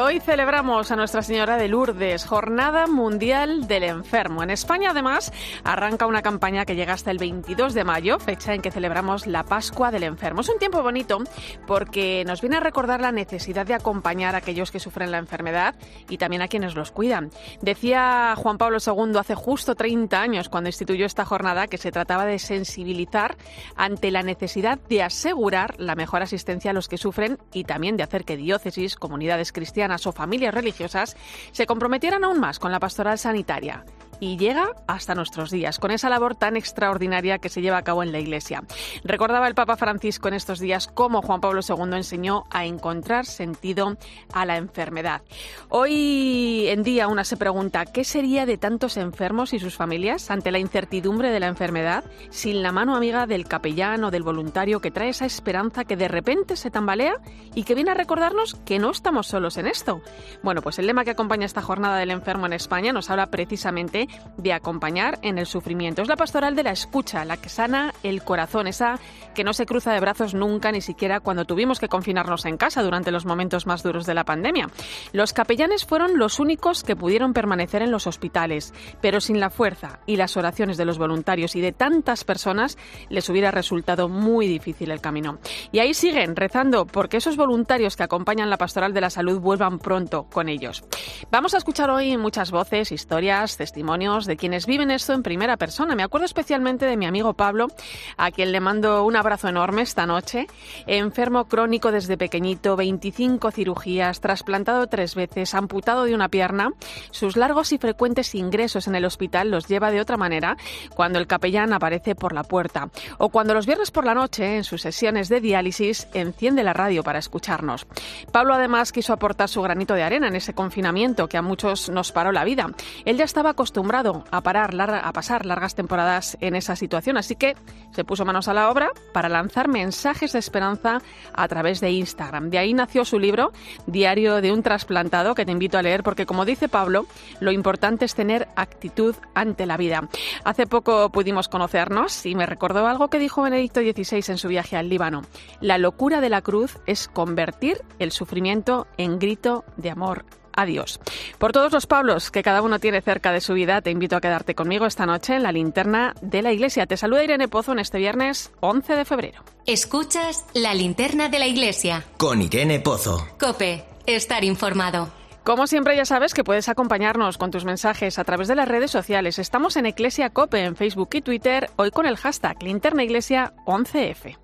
Hoy celebramos a Nuestra Señora de Lourdes, Jornada Mundial del Enfermo. En España, además, arranca una campaña que llega hasta el 22 de mayo, fecha en que celebramos la Pascua del Enfermo. Es un tiempo bonito porque nos viene a recordar la necesidad de acompañar a aquellos que sufren la enfermedad y también a quienes los cuidan. Decía Juan Pablo II hace justo 30 años, cuando instituyó esta jornada, que se trataba de sensibilizar ante la necesidad de asegurar la mejor asistencia a los que sufren y también de hacer que diócesis, comunidades, cristianas o familias religiosas se comprometieran aún más con la pastoral sanitaria y llega hasta nuestros días, con esa labor tan extraordinaria que se lleva a cabo en la Iglesia. Recordaba el Papa Francisco en estos días cómo Juan Pablo II enseñó a encontrar sentido a la enfermedad. Hoy en día una se pregunta, ¿qué sería de tantos enfermos y sus familias ante la incertidumbre de la enfermedad sin la mano amiga del capellán o del voluntario que trae esa esperanza que de repente se tambalea y que viene a recordarnos que no estamos solos en esto? Bueno, pues el lema que acompaña esta jornada del enfermo en España nos habla precisamente de acompañar en el sufrimiento. Es la pastoral de la escucha, la que sana el corazón, esa que no se cruza de brazos nunca, ni siquiera cuando tuvimos que confinarnos en casa durante los momentos más duros de la pandemia. Los capellanes fueron los únicos que pudieron permanecer en los hospitales, pero sin la fuerza y las oraciones de los voluntarios y de tantas personas les hubiera resultado muy difícil el camino. Y ahí siguen rezando porque esos voluntarios que acompañan la pastoral de la salud vuelvan pronto con ellos. Vamos a escuchar hoy muchas voces, historias, testimonios de quienes viven esto en primera persona. Me acuerdo especialmente de mi amigo Pablo, a quien le mando un abrazo enorme esta noche. Enfermo crónico desde pequeñito, 25 cirugías, trasplantado tres veces, amputado de una pierna. Sus largos y frecuentes ingresos en el hospital los lleva de otra manera cuando el capellán aparece por la puerta o cuando los viernes por la noche, en sus sesiones de diálisis, enciende la radio para escucharnos. Pablo además quiso aportar su granito de arena en ese confinamiento que a muchos nos paró la vida. Él ya estaba acostumbrado a, parar, a pasar largas temporadas en esa situación, así que se puso manos a la obra para lanzar mensajes de esperanza a través de Instagram. De ahí nació su libro, Diario de un trasplantado, que te invito a leer porque, como dice Pablo, lo importante es tener actitud ante la vida. Hace poco pudimos conocernos y me recordó algo que dijo Benedicto XVI en su viaje al Líbano. La locura de la cruz es convertir el sufrimiento en grito de amor adiós. Por todos los Pablos que cada uno tiene cerca de su vida, te invito a quedarte conmigo esta noche en la linterna de la iglesia. Te saluda Irene Pozo en este viernes 11 de febrero. Escuchas la linterna de la iglesia. Con Irene Pozo. Cope, estar informado. Como siempre ya sabes que puedes acompañarnos con tus mensajes a través de las redes sociales. Estamos en Iglesia Cope en Facebook y Twitter, hoy con el hashtag Linterna Iglesia 11F.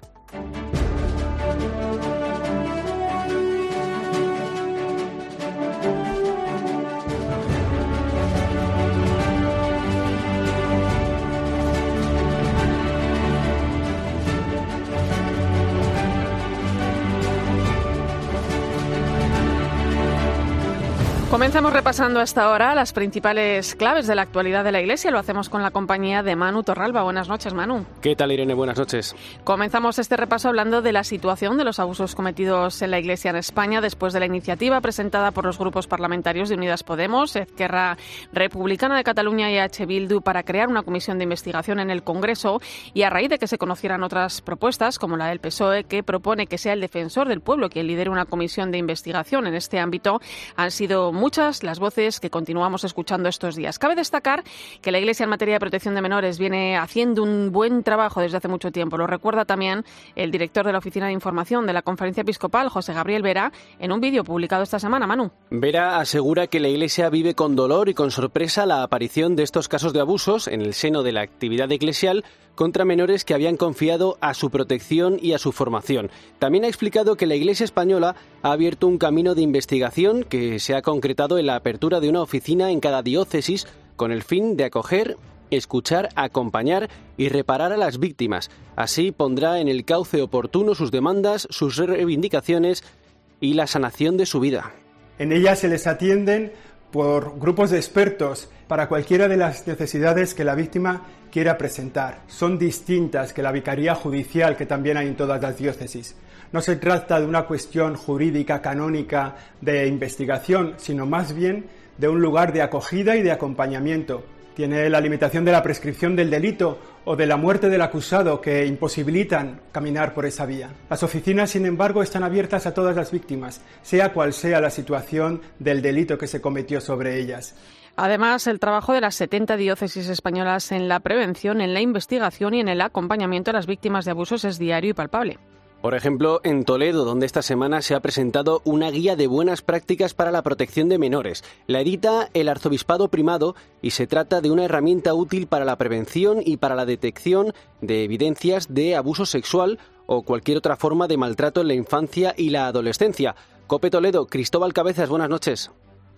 Comenzamos repasando hasta ahora las principales claves de la actualidad de la Iglesia. Lo hacemos con la compañía de Manu Torralba. Buenas noches, Manu. ¿Qué tal, Irene? Buenas noches. Comenzamos este repaso hablando de la situación de los abusos cometidos en la Iglesia en España después de la iniciativa presentada por los grupos parlamentarios de Unidas Podemos, Esquerra Republicana de Cataluña y H. Bildu para crear una comisión de investigación en el Congreso y a raíz de que se conocieran otras propuestas, como la del PSOE, que propone que sea el defensor del pueblo quien lidere una comisión de investigación en este ámbito, han sido muchas las voces que continuamos escuchando estos días. Cabe destacar que la Iglesia en materia de protección de menores viene haciendo un buen trabajo desde hace mucho tiempo. Lo recuerda también el director de la Oficina de Información de la Conferencia Episcopal, José Gabriel Vera, en un vídeo publicado esta semana. Manu. Vera asegura que la Iglesia vive con dolor y con sorpresa la aparición de estos casos de abusos en el seno de la actividad eclesial contra menores que habían confiado a su protección y a su formación. También ha explicado que la Iglesia española ha abierto un camino de investigación que se ha concretado en la apertura de una oficina en cada diócesis con el fin de acoger escuchar, acompañar y reparar a las víctimas. Así pondrá en el cauce oportuno sus demandas, sus reivindicaciones y la sanación de su vida. En ella se les atienden por grupos de expertos para cualquiera de las necesidades que la víctima quiera presentar. Son distintas que la vicaría judicial que también hay en todas las diócesis. No se trata de una cuestión jurídica canónica de investigación, sino más bien de un lugar de acogida y de acompañamiento. Tiene la limitación de la prescripción del delito o de la muerte del acusado que imposibilitan caminar por esa vía. Las oficinas, sin embargo, están abiertas a todas las víctimas, sea cual sea la situación del delito que se cometió sobre ellas. Además, el trabajo de las 70 diócesis españolas en la prevención, en la investigación y en el acompañamiento a las víctimas de abusos es diario y palpable. Por ejemplo, en Toledo, donde esta semana se ha presentado una guía de buenas prácticas para la protección de menores. La edita el Arzobispado Primado y se trata de una herramienta útil para la prevención y para la detección de evidencias de abuso sexual o cualquier otra forma de maltrato en la infancia y la adolescencia. Cope Toledo, Cristóbal Cabezas, buenas noches.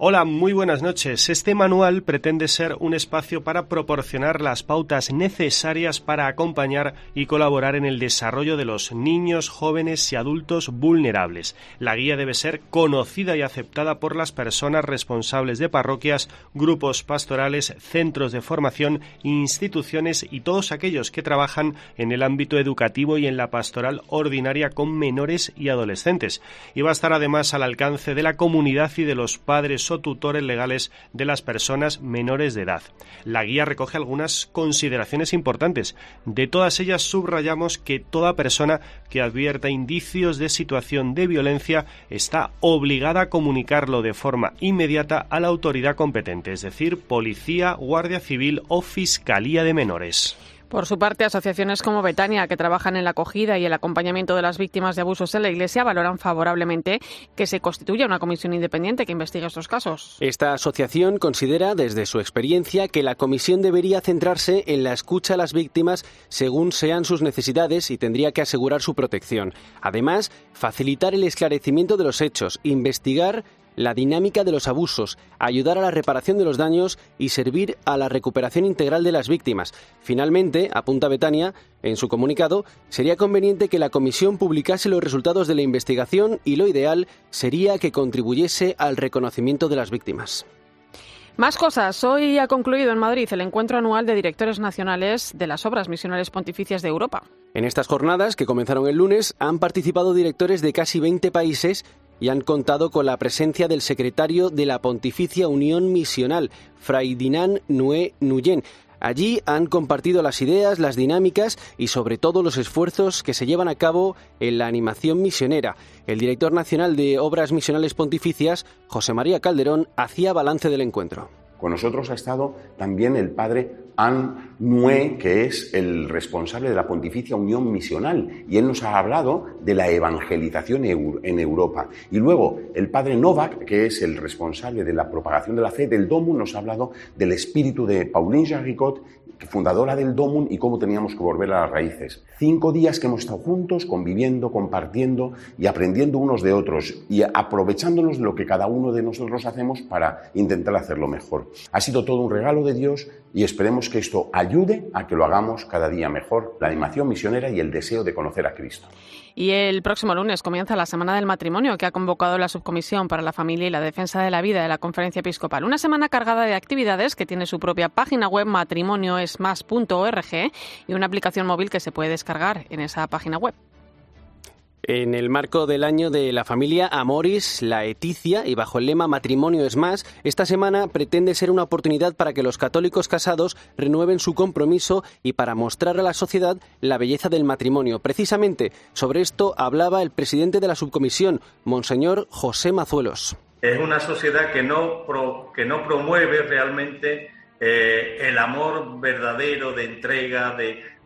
Hola, muy buenas noches. Este manual pretende ser un espacio para proporcionar las pautas necesarias para acompañar y colaborar en el desarrollo de los niños, jóvenes y adultos vulnerables. La guía debe ser conocida y aceptada por las personas responsables de parroquias, grupos pastorales, centros de formación, instituciones y todos aquellos que trabajan en el ámbito educativo y en la pastoral ordinaria con menores y adolescentes. Y va a estar además al alcance de la comunidad y de los padres o tutores legales de las personas menores de edad. La guía recoge algunas consideraciones importantes. De todas ellas subrayamos que toda persona que advierta indicios de situación de violencia está obligada a comunicarlo de forma inmediata a la autoridad competente, es decir, policía, guardia civil o fiscalía de menores. Por su parte, asociaciones como Betania, que trabajan en la acogida y el acompañamiento de las víctimas de abusos en la Iglesia, valoran favorablemente que se constituya una comisión independiente que investigue estos casos. Esta asociación considera, desde su experiencia, que la comisión debería centrarse en la escucha a las víctimas según sean sus necesidades y tendría que asegurar su protección. Además, facilitar el esclarecimiento de los hechos, investigar la dinámica de los abusos, ayudar a la reparación de los daños y servir a la recuperación integral de las víctimas. Finalmente, apunta Betania, en su comunicado, sería conveniente que la comisión publicase los resultados de la investigación y lo ideal sería que contribuyese al reconocimiento de las víctimas. Más cosas. Hoy ha concluido en Madrid el encuentro anual de directores nacionales de las obras misionales pontificias de Europa. En estas jornadas, que comenzaron el lunes, han participado directores de casi 20 países y han contado con la presencia del secretario de la Pontificia Unión Misional, Fray Dinan Nue Nuyen. Allí han compartido las ideas, las dinámicas y sobre todo los esfuerzos que se llevan a cabo en la animación misionera. El director nacional de Obras Misionales Pontificias, José María Calderón, hacía balance del encuentro. Con nosotros ha estado también el padre An Nue, que es el responsable de la Pontificia Unión Misional, y él nos ha hablado de la evangelización en Europa. Y luego el padre Novak, que es el responsable de la propagación de la fe del Domun, nos ha hablado del espíritu de Pauline Jarricot, fundadora del Domun, y cómo teníamos que volver a las raíces. Cinco días que hemos estado juntos, conviviendo, compartiendo y aprendiendo unos de otros y aprovechándonos de lo que cada uno de nosotros hacemos para intentar hacerlo mejor. Ha sido todo un regalo de Dios y esperemos que esto ayude a que lo hagamos cada día mejor, la animación misionera y el deseo de conocer a Cristo. Y el próximo lunes comienza la Semana del Matrimonio que ha convocado la Subcomisión para la Familia y la Defensa de la Vida de la Conferencia Episcopal. Una semana cargada de actividades que tiene su propia página web matrimonioesmas.org y una aplicación móvil que se puede descargar en esa página web. En el marco del año de la familia Amoris Laeticia y bajo el lema Matrimonio es más, esta semana pretende ser una oportunidad para que los católicos casados renueven su compromiso y para mostrar a la sociedad la belleza del matrimonio. Precisamente sobre esto hablaba el presidente de la subcomisión, Monseñor José Mazuelos. Es una sociedad que no, que no promueve realmente eh, el amor verdadero de entrega,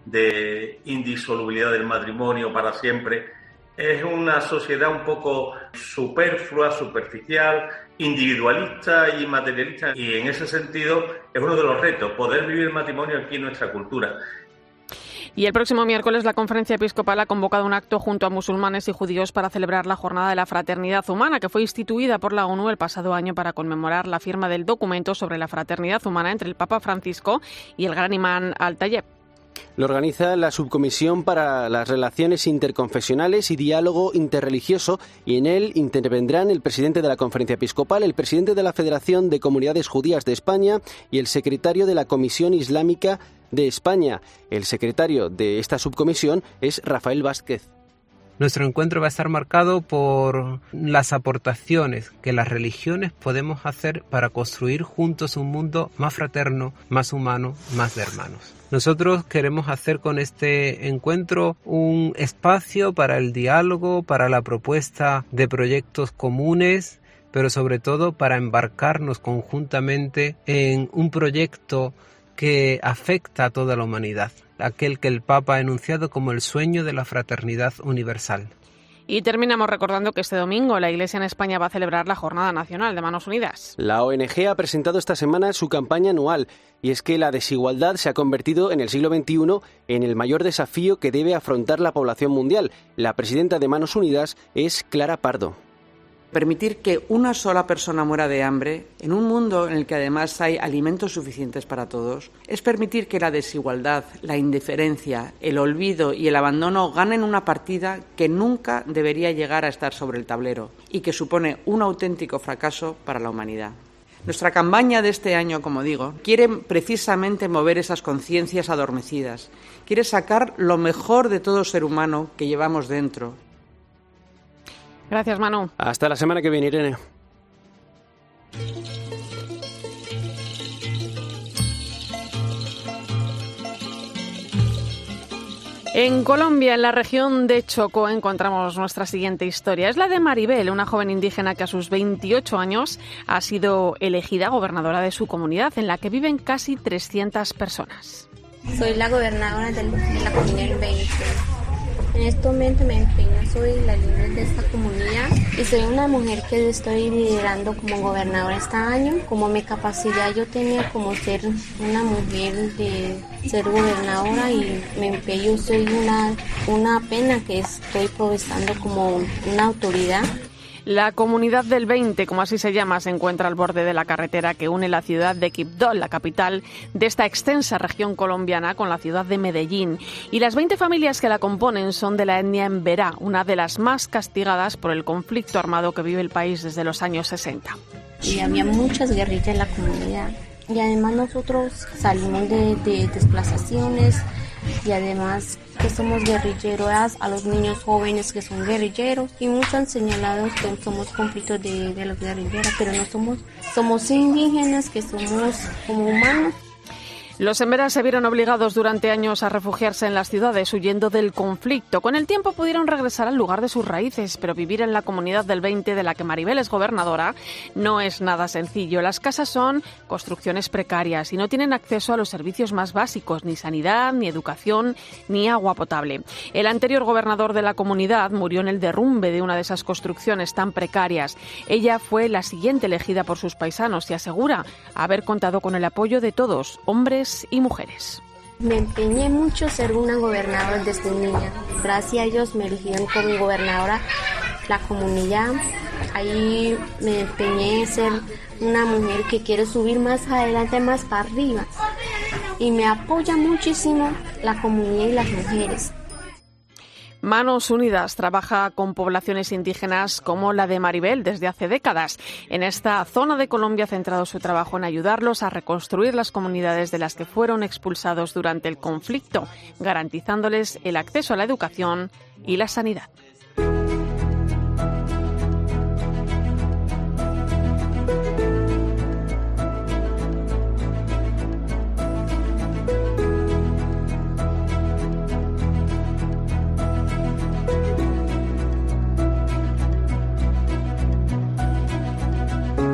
de indisolubilidad del matrimonio para siempre es una sociedad un poco superflua, superficial, individualista y materialista. Y en ese sentido es uno de los retos, poder vivir el matrimonio aquí en nuestra cultura. Y el próximo miércoles la Conferencia Episcopal ha convocado un acto junto a musulmanes y judíos para celebrar la Jornada de la Fraternidad Humana, que fue instituida por la ONU el pasado año para conmemorar la firma del documento sobre la fraternidad humana entre el Papa Francisco y el gran imán Al-Tayeb. Lo organiza la Subcomisión para las Relaciones Interconfesionales y Diálogo Interreligioso y en él intervendrán el presidente de la Conferencia Episcopal, el presidente de la Federación de Comunidades Judías de España y el secretario de la Comisión Islámica de España. El secretario de esta subcomisión es Rafael Vázquez. Nuestro encuentro va a estar marcado por las aportaciones que las religiones podemos hacer para construir juntos un mundo más fraterno, más humano, más de hermanos. Nosotros queremos hacer con este encuentro un espacio para el diálogo, para la propuesta de proyectos comunes, pero sobre todo para embarcarnos conjuntamente en un proyecto que afecta a toda la humanidad aquel que el Papa ha enunciado como el sueño de la fraternidad universal. Y terminamos recordando que este domingo la Iglesia en España va a celebrar la Jornada Nacional de Manos Unidas. La ONG ha presentado esta semana su campaña anual y es que la desigualdad se ha convertido en el siglo XXI en el mayor desafío que debe afrontar la población mundial. La presidenta de Manos Unidas es Clara Pardo. Permitir que una sola persona muera de hambre, en un mundo en el que además hay alimentos suficientes para todos, es permitir que la desigualdad, la indiferencia, el olvido y el abandono ganen una partida que nunca debería llegar a estar sobre el tablero y que supone un auténtico fracaso para la humanidad. Nuestra campaña de este año, como digo, quiere precisamente mover esas conciencias adormecidas, quiere sacar lo mejor de todo ser humano que llevamos dentro Gracias, Manu. Hasta la semana que viene, Irene. En Colombia, en la región de Choco, encontramos nuestra siguiente historia. Es la de Maribel, una joven indígena que a sus 28 años ha sido elegida gobernadora de su comunidad, en la que viven casi 300 personas. Soy la gobernadora de la comunidad 20. En este momento me empeño, soy la líder de esta comunidad y soy una mujer que estoy liderando como gobernadora este año. Como mi capacidad yo tenía como ser una mujer de ser gobernadora y me empeño, soy una, una pena que estoy provestando como una autoridad la comunidad del 20, como así se llama, se encuentra al borde de la carretera que une la ciudad de Quibdó, la capital de esta extensa región colombiana, con la ciudad de Medellín. Y las 20 familias que la componen son de la etnia Emberá, una de las más castigadas por el conflicto armado que vive el país desde los años 60. Y había muchas guerrillas en la comunidad. Y además nosotros salimos de, de desplazaciones y además que somos guerrilleros, a los niños jóvenes que son guerrilleros y muchos han señalado que somos conflictos de, de los guerrilleros, pero no somos, somos indígenas que somos como humanos los emberas se vieron obligados durante años a refugiarse en las ciudades huyendo del conflicto. Con el tiempo pudieron regresar al lugar de sus raíces, pero vivir en la comunidad del 20 de la que Maribel es gobernadora no es nada sencillo. Las casas son construcciones precarias y no tienen acceso a los servicios más básicos, ni sanidad, ni educación, ni agua potable. El anterior gobernador de la comunidad murió en el derrumbe de una de esas construcciones tan precarias. Ella fue la siguiente elegida por sus paisanos y asegura haber contado con el apoyo de todos, hombres y mujeres. Me empeñé mucho ser una gobernadora desde niña. Gracias a ellos me eligieron como gobernadora la comunidad. Ahí me empeñé en ser una mujer que quiere subir más adelante, más para arriba. Y me apoya muchísimo la comunidad y las mujeres. Manos Unidas trabaja con poblaciones indígenas como la de Maribel desde hace décadas. En esta zona de Colombia ha centrado su trabajo en ayudarlos a reconstruir las comunidades de las que fueron expulsados durante el conflicto, garantizándoles el acceso a la educación y la sanidad.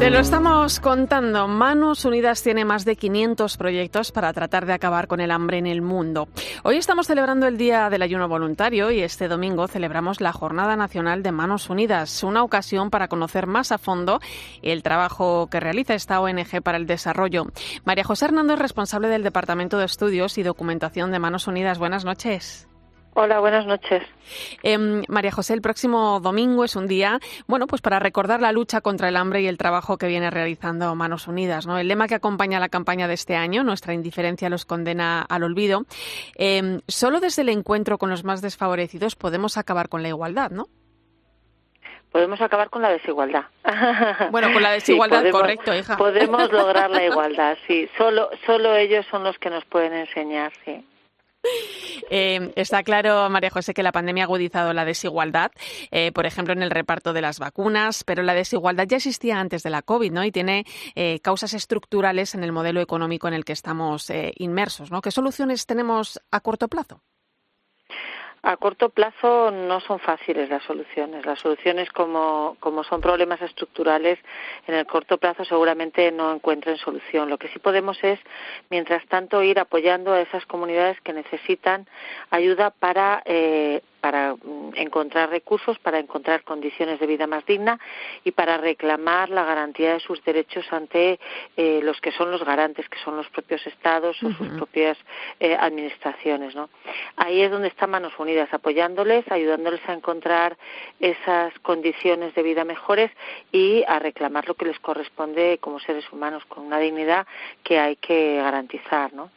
Te lo estamos contando. Manos Unidas tiene más de 500 proyectos para tratar de acabar con el hambre en el mundo. Hoy estamos celebrando el Día del Ayuno Voluntario y este domingo celebramos la Jornada Nacional de Manos Unidas, una ocasión para conocer más a fondo el trabajo que realiza esta ONG para el desarrollo. María José Hernando es responsable del Departamento de Estudios y Documentación de Manos Unidas. Buenas noches. Hola, buenas noches. Em, María José, el próximo domingo es un día, bueno, pues para recordar la lucha contra el hambre y el trabajo que viene realizando Manos Unidas, ¿no? El lema que acompaña la campaña de este año, nuestra indiferencia los condena al olvido. Em, solo desde el encuentro con los más desfavorecidos podemos acabar con la igualdad, ¿no? podemos acabar con la desigualdad. Bueno, con la desigualdad, correcto, hija. Podemos lograr la igualdad, sí. Solo, solo ellos son los que nos pueden enseñar, sí. Eh, está claro, María José, que la pandemia ha agudizado la desigualdad, eh, por ejemplo, en el reparto de las vacunas, pero la desigualdad ya existía antes de la COVID, ¿no? Y tiene eh, causas estructurales en el modelo económico en el que estamos inmersos, ¿no? ¿Qué soluciones tenemos a corto plazo? A corto plazo no son fáciles las soluciones. Las soluciones, como, como son problemas estructurales, en el corto plazo seguramente no encuentren solución. Lo que sí podemos es, mientras tanto, ir apoyando a esas comunidades que necesitan ayuda para eh, para mm, encontrar recursos, para encontrar condiciones de vida más digna y para reclamar la garantía de sus derechos ante eh, los que son los garantes, que son los propios estados o sus propias eh, administraciones. ¿no? Ahí es donde están Manos Unidas, apoyándoles, ayudándoles a encontrar esas condiciones de vida mejores y a reclamar lo que les corresponde como seres humanos, con una dignidad que hay que garantizar. ¿no?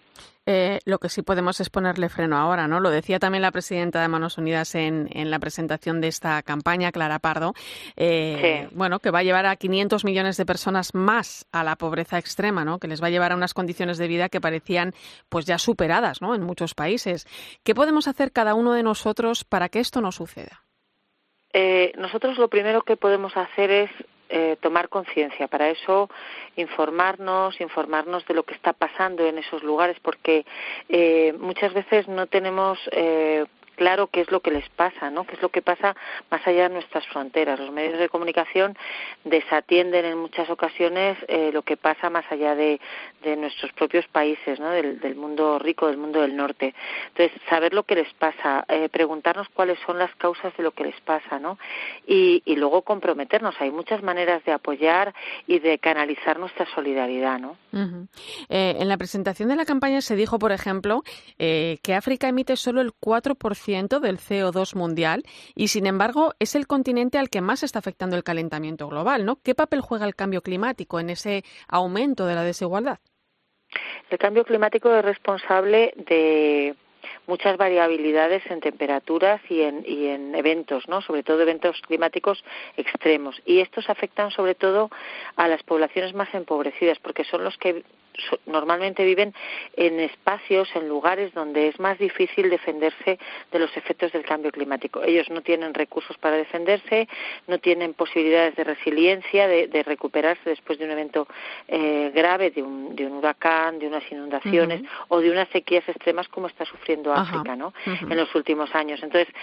Eh, lo que sí podemos es ponerle freno ahora, ¿no? Lo decía también la presidenta de Manos Unidas en, la presentación de esta campaña, Clara Pardo, eh, bueno, que va a llevar a 500 millones de personas más a la pobreza extrema, ¿no? Que les va a llevar a unas condiciones de vida que parecían, pues ya superadas, ¿no? En muchos países. ¿Qué podemos hacer cada uno de nosotros para que esto no suceda? Eh, nosotros lo primero que podemos hacer es eh, tomar conciencia. Para eso, informarnos, informarnos de lo que está pasando en esos lugares, porque eh, muchas veces no tenemos eh, claro qué es lo que les pasa, ¿no? Qué es lo que pasa más allá de nuestras fronteras. Los medios de comunicación desatienden en muchas ocasiones eh, lo que pasa más allá de, nuestros propios países, ¿no? Del, mundo rico, del mundo del norte. Entonces, saber lo que les pasa, eh, preguntarnos cuáles son las causas de lo que les pasa, ¿no? Y, luego comprometernos. Hay muchas maneras de apoyar y de canalizar nuestra solidaridad, ¿no? Eh, en la presentación de la campaña se dijo, por ejemplo, que África emite solo el 4% del CO2 mundial y, sin embargo, es el continente al que más está afectando el calentamiento global, ¿no? ¿Qué papel juega el cambio climático en ese aumento de la desigualdad? El cambio climático es responsable de muchas variabilidades en temperaturas y en, y en eventos, ¿no? sobre todo eventos climáticos extremos. Y estos afectan sobre todo a las poblaciones más empobrecidas, porque son los que normalmente viven en espacios, en lugares donde es más difícil defenderse de los efectos del cambio climático. Ellos no tienen recursos para defenderse, no tienen posibilidades de resiliencia, de, recuperarse después de un evento eh, grave, de un, de un, huracán, de unas inundaciones o de unas sequías extremas como está sufriendo África ¿no? en los últimos años. Entonces,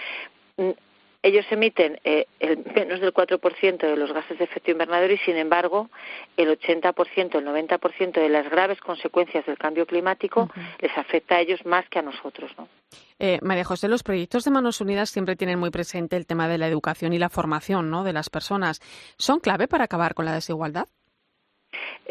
ellos emiten eh, el menos del 4% de los gases de efecto invernadero y, sin embargo, el 80%, el 90% de las graves consecuencias del cambio climático les afecta a ellos más que a nosotros. ¿no? Eh, María José, los proyectos de Manos Unidas siempre tienen muy presente el tema de la educación y la formación ¿no? de las personas. ¿Son clave para acabar con la desigualdad?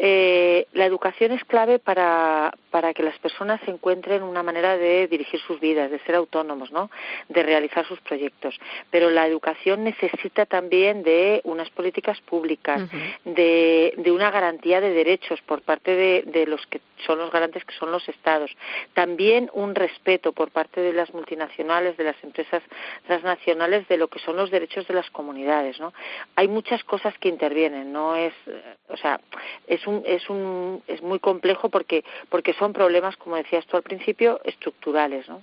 Eh, la educación es clave para, para que las personas encuentren una manera de dirigir sus vidas, de ser autónomos, ¿no? de realizar sus proyectos. Pero la educación necesita también de unas políticas públicas, de, de, una garantía de derechos por parte de, de, los que son los garantes, que son los Estados. También un respeto por parte de las multinacionales, de las empresas transnacionales, de lo que son los derechos de las comunidades. ¿no? Hay muchas cosas que intervienen, no es, o sea, es un, es un, es muy complejo porque, porque son problemas, como decías tú al principio, estructurales, ¿no?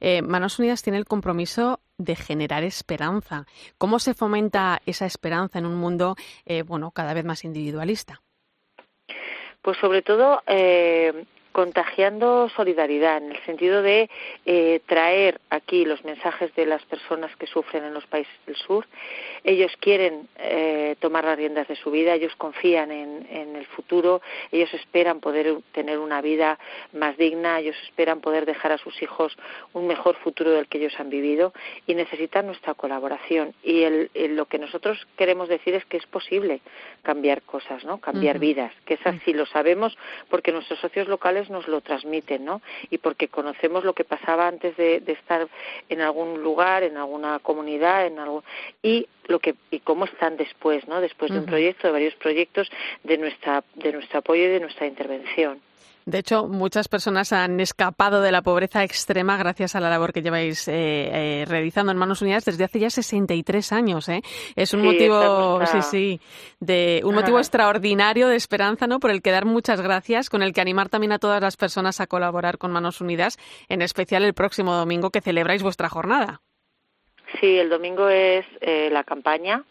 Eh, Manos Unidas tiene el compromiso de generar esperanza. ¿Cómo se fomenta esa esperanza en un mundo, eh, bueno, cada vez más individualista? Pues sobre todo eh, contagiando solidaridad en el sentido de eh, traer aquí los mensajes de las personas que sufren en los países del sur. Ellos quieren eh, tomar las riendas de su vida, ellos confían en, en, el futuro, ellos esperan poder tener una vida más digna, ellos esperan poder dejar a sus hijos un mejor futuro del que ellos han vivido y necesitan nuestra colaboración. Y el, lo que nosotros queremos decir es que es posible cambiar cosas, ¿no? Cambiar vidas, que es así, lo sabemos porque nuestros socios locales nos lo transmiten, ¿no? Y porque conocemos lo que pasaba antes de, estar en algún lugar, en alguna comunidad, en algo y lo que y cómo están después, ¿no? Después de un proyecto, de varios proyectos, de nuestra de nuestro apoyo y de nuestra intervención. De hecho, muchas personas han escapado de la pobreza extrema gracias a la labor que lleváis eh, eh, realizando en Manos Unidas desde hace ya 63 años. ¿eh? Es un motivo, sí, sí, de un motivo extraordinario de esperanza, ¿no? Por el que dar muchas gracias, con el que animar también a todas las personas a colaborar con Manos Unidas, en especial el próximo domingo que celebráis vuestra jornada. Sí, el domingo es la campaña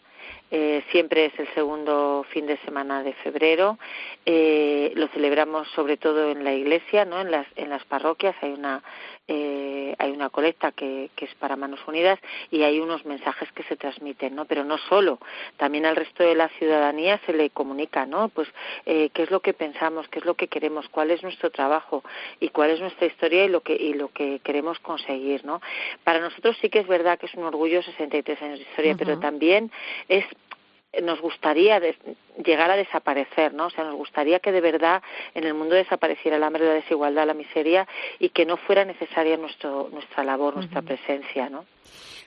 eh, siempre es el segundo fin de semana de febrero. Eh, lo celebramos sobre todo en la iglesia, ¿no? En las, en las parroquias hay una eh, hay una colecta que, que, es para Manos Unidas y hay unos mensajes que se transmiten, ¿no? Pero no solo, también al resto de la ciudadanía se le comunica, ¿no? Pues eh, qué es lo que pensamos, qué es lo que queremos, cuál es nuestro trabajo y cuál es nuestra historia y lo que y lo que queremos conseguir, ¿no? Para nosotros sí que es verdad que es un orgullo 63 años de historia, pero también es nos gustaría llegar a desaparecer, ¿no? O sea, nos gustaría que de verdad en el mundo desapareciera el hambre, la desigualdad, la miseria y que no fuera necesaria nuestro, nuestra labor, nuestra presencia, ¿no?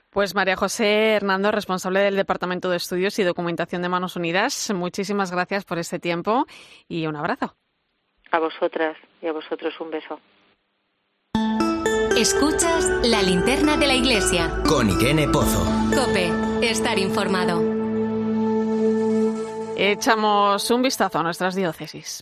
Pues María José Hernando, responsable del Departamento de Estudios y Documentación de Manos Unidas, muchísimas gracias por este tiempo y un abrazo. A vosotras y a vosotros un beso. Escuchas la linterna de la iglesia. Con Irene Pozo. Cope, estar informado. Echamos un vistazo a nuestras diócesis.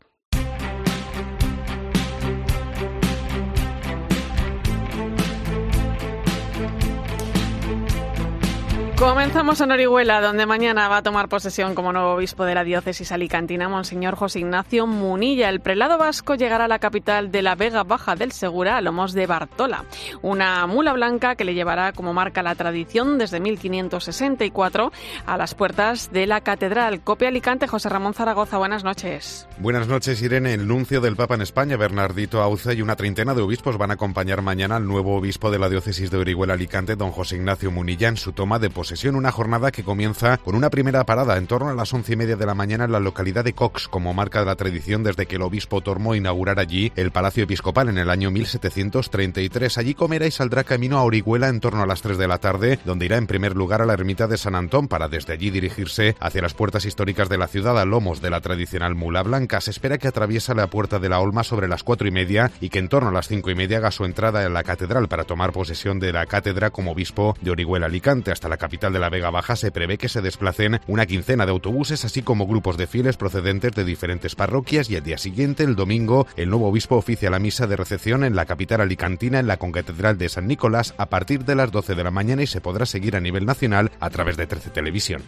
Comenzamos en Orihuela, donde mañana va a tomar posesión como nuevo obispo de la diócesis alicantina Monseñor José Ignacio Munilla. El prelado vasco llegará a la capital de la Vega Baja del Segura, a lomos de Bartola, una mula blanca que le llevará, como marca la tradición, desde 1564 a las puertas de la catedral. Copia Alicante, José Ramón Zaragoza, buenas noches. Buenas noches, Irene. El nuncio del Papa en España, Bernardito Auza, y una treintena de obispos van a acompañar mañana al nuevo obispo de la diócesis de Orihuela Alicante, don José Ignacio Munilla, en su toma de posesión sesión, una jornada que comienza con una primera parada en torno a las once y media de la mañana en la localidad de Cox, como marca de la tradición desde que el obispo Tormo inaugurar allí el Palacio Episcopal en el año 1733. Allí comerá y saldrá camino a Orihuela en torno a las 3 de la tarde, donde irá en primer lugar a la ermita de San Antón para desde allí dirigirse hacia las puertas históricas de la ciudad a lomos de la tradicional mula blanca. Se espera que atraviesa la puerta de la Olma sobre las cuatro y media y que en torno a las cinco y media haga su entrada en la catedral para tomar posesión de la cátedra como obispo de Orihuela Alicante hasta la capital de la Vega Baja se prevé que se desplacen una quincena de autobuses, así como grupos de fieles procedentes de diferentes parroquias y el día siguiente, el domingo, el nuevo obispo oficia la misa de recepción en la capital alicantina en la concatedral de San Nicolás a partir de las 12 de la mañana y se podrá seguir a nivel nacional a través de 13 Televisión.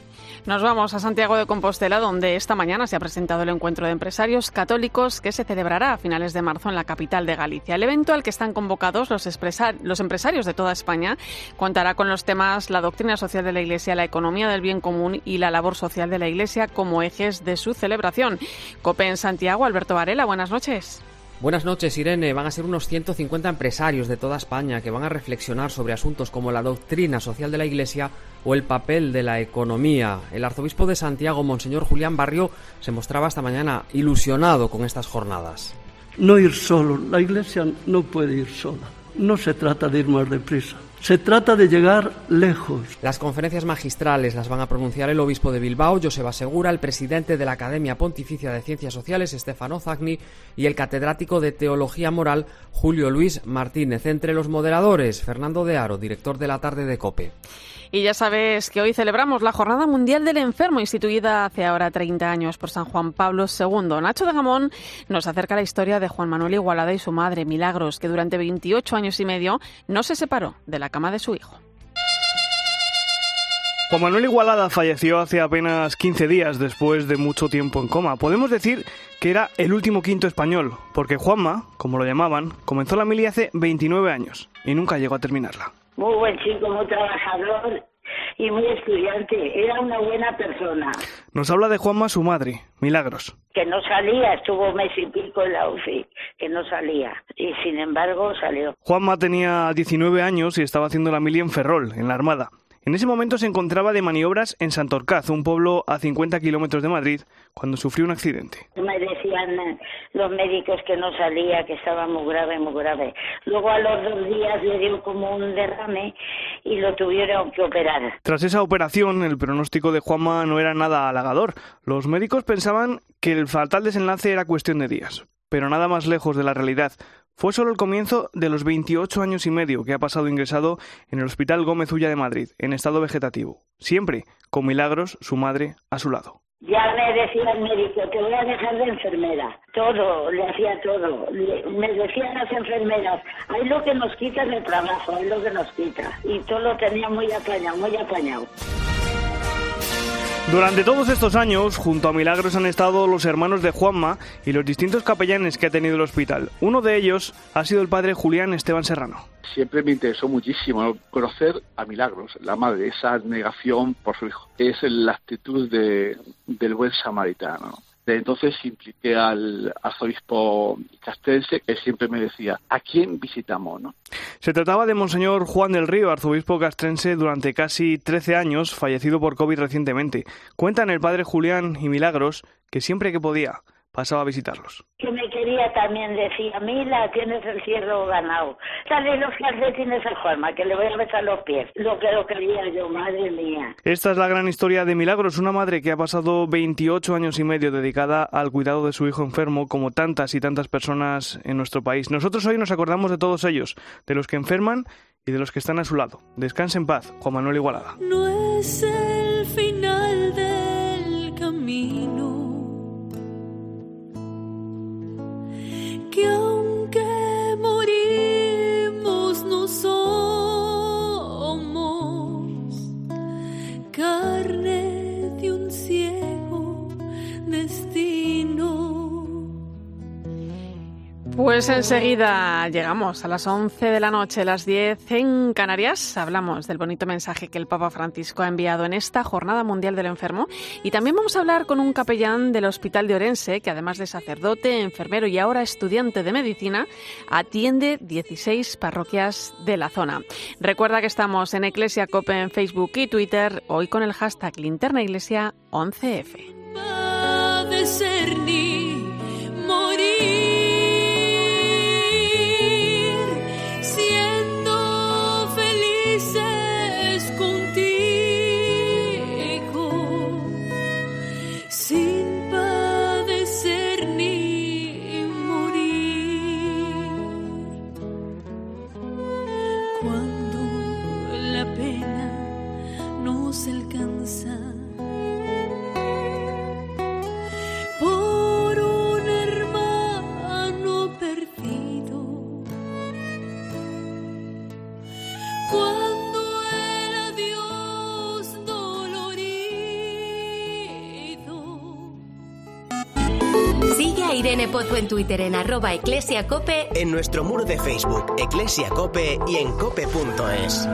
Nos vamos a Santiago de Compostela, donde esta mañana se ha presentado el encuentro de empresarios católicos que se celebrará a finales de marzo en la capital de Galicia. El evento al que están convocados los, los empresarios de toda España contará con los temas la doctrina social de la Iglesia, la economía del bien común y la labor social de la Iglesia como ejes de su celebración. COPE en Santiago, Alberto Varela, buenas noches. Buenas noches, Irene. Van a ser unos 150 empresarios de toda España que van a reflexionar sobre asuntos como la doctrina social de la Iglesia o el papel de la economía. El arzobispo de Santiago, Monseñor Julián Barrio, se mostraba esta mañana ilusionado con estas jornadas. No ir solo, la Iglesia no puede ir sola. No se trata de ir más deprisa se trata de llegar lejos. Las conferencias magistrales las van a pronunciar el obispo de Bilbao, Joseba Segura, el presidente de la Academia Pontificia de Ciencias Sociales, Stefano Zagni, y el catedrático de Teología Moral, Julio Luis Martínez. Entre los moderadores, Fernando de Aro, director de la tarde de COPE. Y ya sabes que hoy celebramos la Jornada Mundial del Enfermo, instituida hace ahora 30 años por San Juan Pablo II. Nacho de Gamón nos acerca la historia de Juan Manuel Igualada y su madre, Milagros, que durante 28 años y medio no se separó de la cama de su hijo. Juan Manuel Igualada falleció hace apenas 15 días después de mucho tiempo en coma. Podemos decir que era el último quinto español, porque Juanma, como lo llamaban, comenzó la milia hace 29 años y nunca llegó a terminarla. Muy buen chico, muy trabajador y muy estudiante. Era una buena persona. Nos habla de Juanma, su madre, Milagros. Que no salía, estuvo mes y pico en la UCI, que no salía. Y sin embargo salió. Juanma tenía 19 años y estaba haciendo la milia en Ferrol, en la Armada. En ese momento se encontraba de maniobras en Santorcaz, un pueblo a 50 kilómetros de Madrid, cuando sufrió un accidente. Me decía decían eh, los médicos que no salía, que estaba muy grave, muy grave. Luego a los dos días le dio como un derrame y lo tuvieron que operar. Tras esa operación, el pronóstico de Juanma no era nada halagador. Los médicos pensaban que el fatal desenlace era cuestión de días, pero nada más lejos de la realidad. Fue solo el comienzo de los 28 años y medio que ha pasado ingresado en el Hospital Gómez Ulla de Madrid, en estado vegetativo, siempre con Milagros, su madre, a su lado. Ya me decía el médico, te voy a dejar de enfermera. Todo, le hacía todo. me decían las enfermeras, hay lo que nos quita del trabajo, hay lo que nos quita. Y todo lo tenía muy apañado, muy apañado. Durante todos estos años, junto a Milagros han estado los hermanos de Juanma y los distintos capellanes que ha tenido el hospital. Uno de ellos ha sido el padre Julián Esteban Serrano. Siempre me interesó muchísimo conocer a Milagros, la madre, esa negación por su hijo. Es la actitud del buen samaritano entonces impliqué al arzobispo castrense que siempre me decía, ¿a quién visitamos? ¿no? Se trataba de Monseñor Juan del Río, arzobispo castrense durante casi 13 años, fallecido por COVID recientemente. Cuentan el padre Julián y Milagros que siempre que podía pasaba a visitarlos. Que me quería también, decía, Mila, tienes el cierro ganado. Dale los calcetines a Juanma, que le voy a besar los pies. Lo que lo quería yo, madre mía. Esta es la gran historia de Milagros, una madre que ha pasado 28 años y medio dedicada al cuidado de su hijo enfermo, como tantas y tantas personas en nuestro país. Nosotros hoy nos acordamos de todos ellos, de los que enferman y de los que están a su lado. Descanse en paz, Juan Manuel Igualada. No es el final del camino que aunque morimos no Pues enseguida llegamos a las 11 de la noche, las 10 en Canarias. Hablamos del bonito mensaje que el Papa Francisco ha enviado en esta Jornada Mundial del Enfermo. Y también vamos a hablar con un capellán del Hospital de Orense, que además de sacerdote, enfermero y ahora estudiante de medicina, atiende 16 parroquias de la zona. Recuerda que estamos en Iglesia Cope en Facebook y Twitter, hoy con el hashtag Linterna Iglesia 11F. En Twitter en arroba eclesiacope. En nuestro muro de Facebook, Eclesiacope y en cope.es.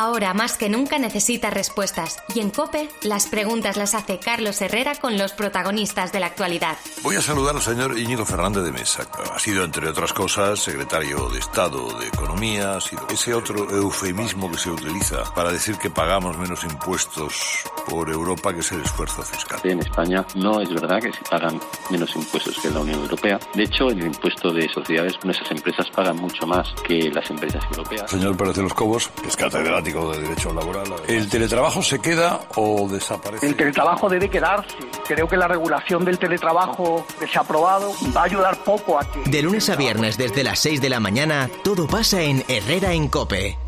Ahora más que nunca necesita respuestas y en COPE las preguntas las hace Carlos Herrera con los protagonistas de la actualidad. Voy a saludar al señor Íñigo Fernández de Mesa. Ha sido, entre otras cosas, secretario de Estado de Economía, ha sido ese otro eufemismo que se utiliza para decir que pagamos menos impuestos por Europa que es el esfuerzo fiscal. En España no es verdad que se pagan menos impuestos que en la Unión Europea. De hecho, el impuesto de sociedades, nuestras empresas pagan mucho más que las empresas europeas. Señor Pérez de los Cobos, es catedrático de Derecho Laboral. ¿El teletrabajo se queda o desaparece? El teletrabajo debe quedarse. Creo que la regulación del teletrabajo que se ha aprobado va a ayudar poco a que... De lunes a viernes desde las 6 de la mañana, todo pasa en Herrera en Cope.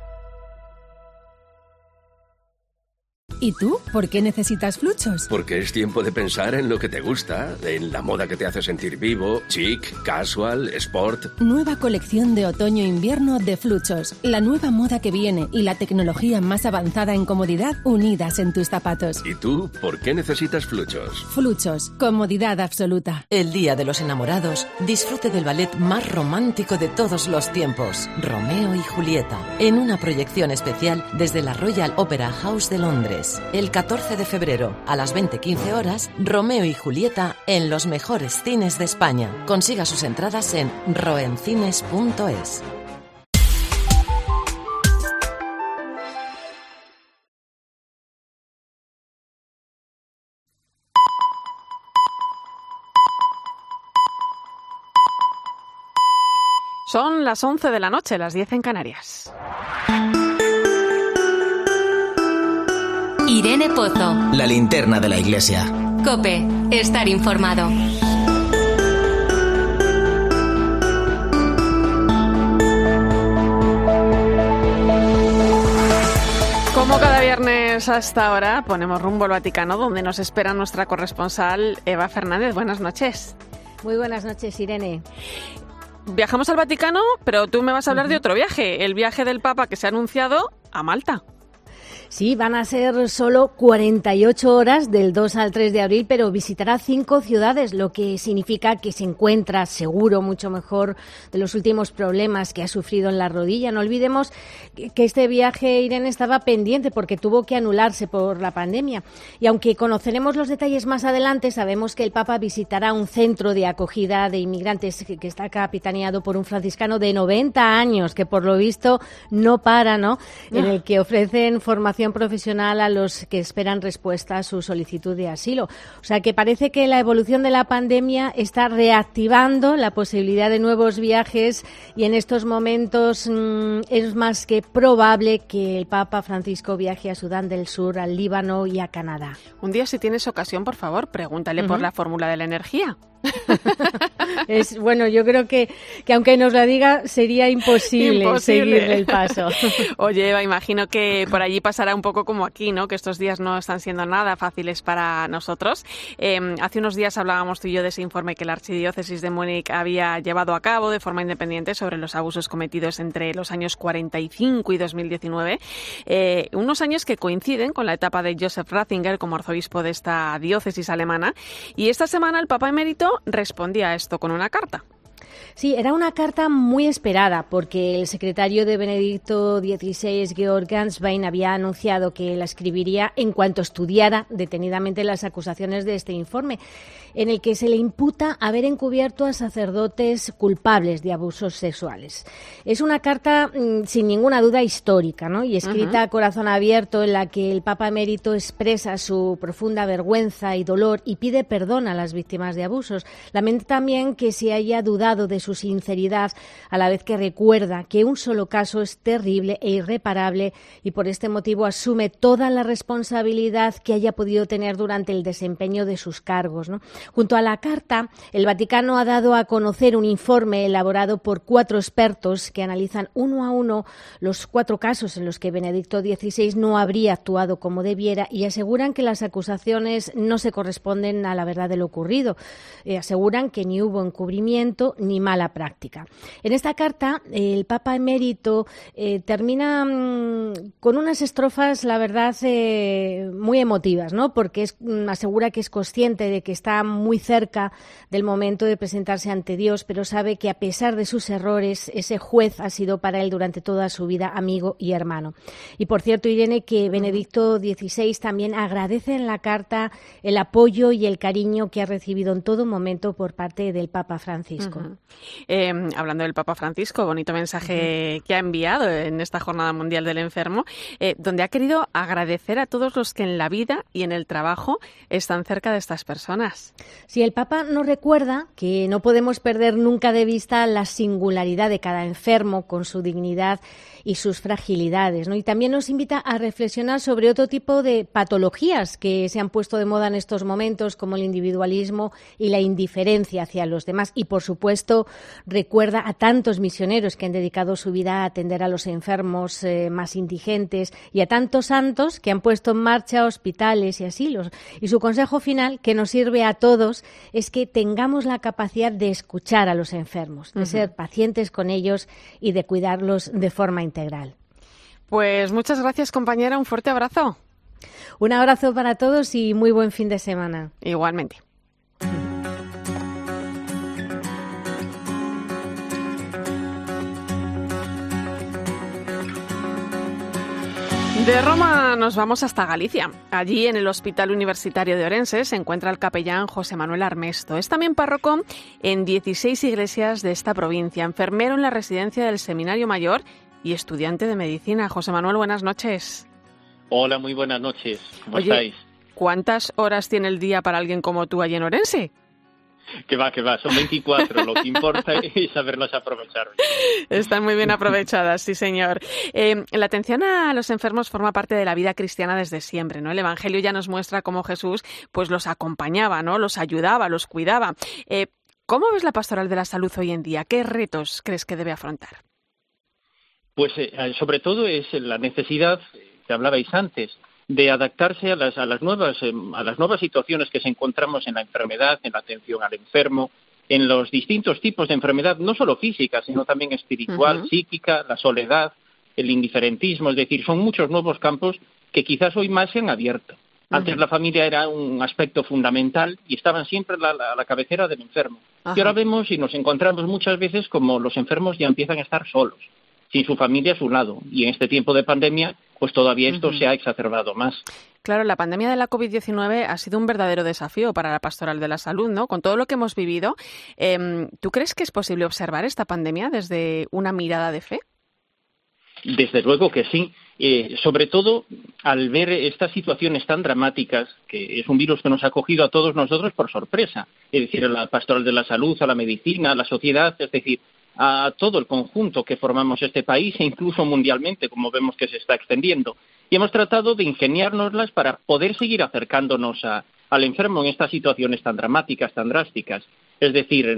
¿Y tú? ¿Por qué necesitas fluchos? Porque es tiempo de pensar en lo que te gusta, en la moda que te hace sentir vivo, chic, casual, sport. Nueva colección de otoño-invierno de Fluchos. La nueva moda que viene y la tecnología más avanzada en comodidad unidas en tus zapatos. ¿Y tú por qué necesitas fluchos? Fluchos. Comodidad absoluta. El Día de los Enamorados, disfrute del ballet más romántico de todos los tiempos, Romeo y Julieta, en una proyección especial desde la Royal Opera House de Londres. El 14 de febrero, a las 20.15 horas, Romeo y Julieta en los mejores cines de España. Consiga sus entradas en roencines.es. Son las 11 de la noche, las 10 en Canarias. Irene Pozo. La linterna de la iglesia. Cope, estar informado. Como cada viernes a esta hora, ponemos rumbo al Vaticano, donde nos espera nuestra corresponsal Eva Fernández. Buenas noches. Muy buenas noches, Irene. Viajamos al Vaticano, pero tú me vas a hablar de otro viaje, el viaje del Papa que se ha anunciado a Malta. Sí, van a ser solo 48 horas del 2 al 3 de abril, pero visitará cinco ciudades, lo que significa que se encuentra seguro mucho mejor de los últimos problemas que ha sufrido en la rodilla. No olvidemos que este viaje, Irene, estaba pendiente porque tuvo que anularse por la pandemia. Y aunque conoceremos los detalles más adelante, sabemos que el Papa visitará un centro de acogida de inmigrantes que está capitaneado por un franciscano de 90 años, que por lo visto no para, ¿no? En el que ofrecen formación profesional a los que esperan respuesta a su solicitud de asilo. O sea que parece que la evolución de la pandemia está reactivando la posibilidad de nuevos viajes y en estos momentos mmm, es más que probable que el Papa Francisco viaje a Sudán del Sur, al Líbano y a Canadá. Un día si tienes ocasión, por favor, pregúntale uh -huh. por la fórmula de la energía. es bueno, yo creo que, que aunque nos la diga sería imposible, imposible. seguirle el paso. Oye, Eva, imagino que por allí pasará un poco como aquí, ¿no? Que estos días no están siendo nada fáciles para nosotros. Eh, hace unos días hablábamos tú y yo de ese informe que la Archidiócesis de Múnich había llevado a cabo de forma independiente sobre los abusos cometidos entre los años 45 y 2019. Eh, unos años que coinciden con la etapa de Joseph Ratzinger como arzobispo de esta diócesis alemana. Y esta semana el Papa Emérito respondía a esto con una carta. Sí, era una carta muy esperada porque el secretario de Benedicto XVI, Georg Ganswein, había anunciado que la escribiría en cuanto estudiara detenidamente las acusaciones de este informe, en el que se le imputa haber encubierto a sacerdotes culpables de abusos sexuales. Es una carta mmm, sin ninguna duda histórica, ¿no? Y escrita uh -huh. a corazón abierto en la que el Papa Emérito expresa su profunda vergüenza y dolor y pide perdón a las víctimas de abusos. Lamenta también que se haya dudado de su sinceridad, a la vez que recuerda que un solo caso es terrible e irreparable y por este motivo asume toda la responsabilidad que haya podido tener durante el desempeño de sus cargos. ¿no? Junto a la carta, el Vaticano ha dado a conocer un informe elaborado por cuatro expertos que analizan uno a uno los cuatro casos en los que Benedicto XVI no habría actuado como debiera y aseguran que las acusaciones no se corresponden a la verdad de lo ocurrido. Eh, aseguran que ni hubo encubrimiento ni mala práctica. En esta carta, el Papa emérito eh, termina mmm, con unas estrofas, la verdad, eh, muy emotivas, ¿no? Porque es, mmm, asegura que es consciente de que está muy cerca del momento de presentarse ante Dios, pero sabe que a pesar de sus errores, ese juez ha sido para él durante toda su vida amigo y hermano. Y por cierto, Irene, que Benedicto XVI también agradece en la carta el apoyo y el cariño que ha recibido en todo momento por parte del Papa Francisco. Eh, hablando del Papa Francisco, bonito mensaje uh -huh. que ha enviado en esta Jornada Mundial del Enfermo, eh, donde ha querido agradecer a todos los que en la vida y en el trabajo están cerca de estas personas. Si el Papa nos recuerda que no podemos perder nunca de vista la singularidad de cada enfermo con su dignidad y sus fragilidades, ¿no? Y también nos invita a reflexionar sobre otro tipo de patologías que se han puesto de moda en estos momentos, como el individualismo y la indiferencia hacia los demás, y por supuesto supuesto, recuerda a tantos misioneros que han dedicado su vida a atender a los enfermos eh, más indigentes y a tantos santos que han puesto en marcha hospitales y asilos. Y su consejo final, que nos sirve a todos, es que tengamos la capacidad de escuchar a los enfermos, de ser pacientes con ellos y de cuidarlos de forma integral. Pues muchas gracias, compañera. Un fuerte abrazo. Un abrazo para todos y muy buen fin de semana. Igualmente. De Roma nos vamos hasta Galicia. Allí, en el Hospital Universitario de Orense, se encuentra el capellán José Manuel Armesto. Es también párroco en 16 iglesias de esta provincia, enfermero en la residencia del Seminario Mayor y estudiante de medicina. José Manuel, buenas noches. Hola, muy buenas noches. ¿Cómo Oye, estáis? ¿Cuántas horas tiene el día para alguien como tú allí en Orense? Que va, que va, son 24. Lo que importa es saberlas aprovechar. Están muy bien aprovechadas, sí, señor. Eh, la atención a los enfermos forma parte de la vida cristiana desde siempre, ¿no? El Evangelio ya nos muestra cómo Jesús, pues, los acompañaba, ¿no? Los ayudaba, los cuidaba. Eh, ¿Cómo ves la pastoral de la salud hoy en día? ¿Qué retos crees que debe afrontar? Pues eh, sobre todo es la necesidad eh, que hablabais antes de adaptarse a las, a las nuevas eh, a las nuevas situaciones que se encontramos en la enfermedad, en la atención al enfermo, en los distintos tipos de enfermedad, no solo física, sino también espiritual, psíquica, la soledad, el indiferentismo, es decir, son muchos nuevos campos que quizás hoy más se han abierto. Antes la familia era un aspecto fundamental y estaban siempre a la, la- la cabecera del enfermo. Ajá. Y ahora vemos y nos encontramos muchas veces como los enfermos ya empiezan a estar solos, sin su familia a su lado. Y en este tiempo de pandemia, pues todavía esto se ha exacerbado más. Claro, la pandemia de la COVID-19 ha sido un verdadero desafío para la pastoral de la salud, ¿no? Con todo lo que hemos vivido, em, ¿tú crees que es posible observar esta pandemia desde una mirada de fe? Desde luego que sí. Eh, sobre todo al ver estas situaciones tan dramáticas, que es un virus que nos ha cogido a todos nosotros por sorpresa, es decir, a la pastoral de la salud, a la medicina, a la sociedad, es decir, a todo el conjunto que formamos este país e incluso mundialmente, como vemos que se está extendiendo. Y hemos tratado de ingeniárnoslas para poder seguir acercándonos a- al enfermo en estas situaciones tan dramáticas, tan drásticas. Es decir,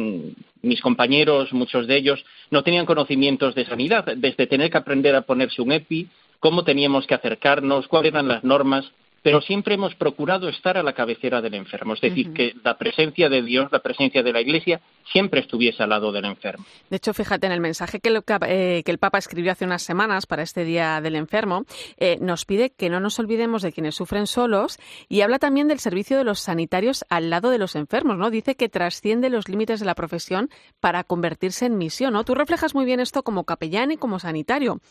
mis compañeros, muchos de ellos, no tenían conocimientos de sanidad, desde tener que aprender a ponerse un EPI, cómo teníamos que acercarnos, cuáles eran las normas, pero siempre hemos procurado estar a la cabecera del enfermo, es decir, que la presencia de Dios, la presencia de la Iglesia, siempre estuviese al lado del enfermo. De hecho, fíjate, en el mensaje que eh, que el Papa escribió hace unas semanas para este Día del Enfermo, eh, nos pide que no nos olvidemos de quienes sufren solos y habla también del servicio de los sanitarios al lado de los enfermos, ¿no? Dice que trasciende los límites de la profesión para convertirse en misión, ¿no? Tú reflejas muy bien esto como capellán y como sanitario.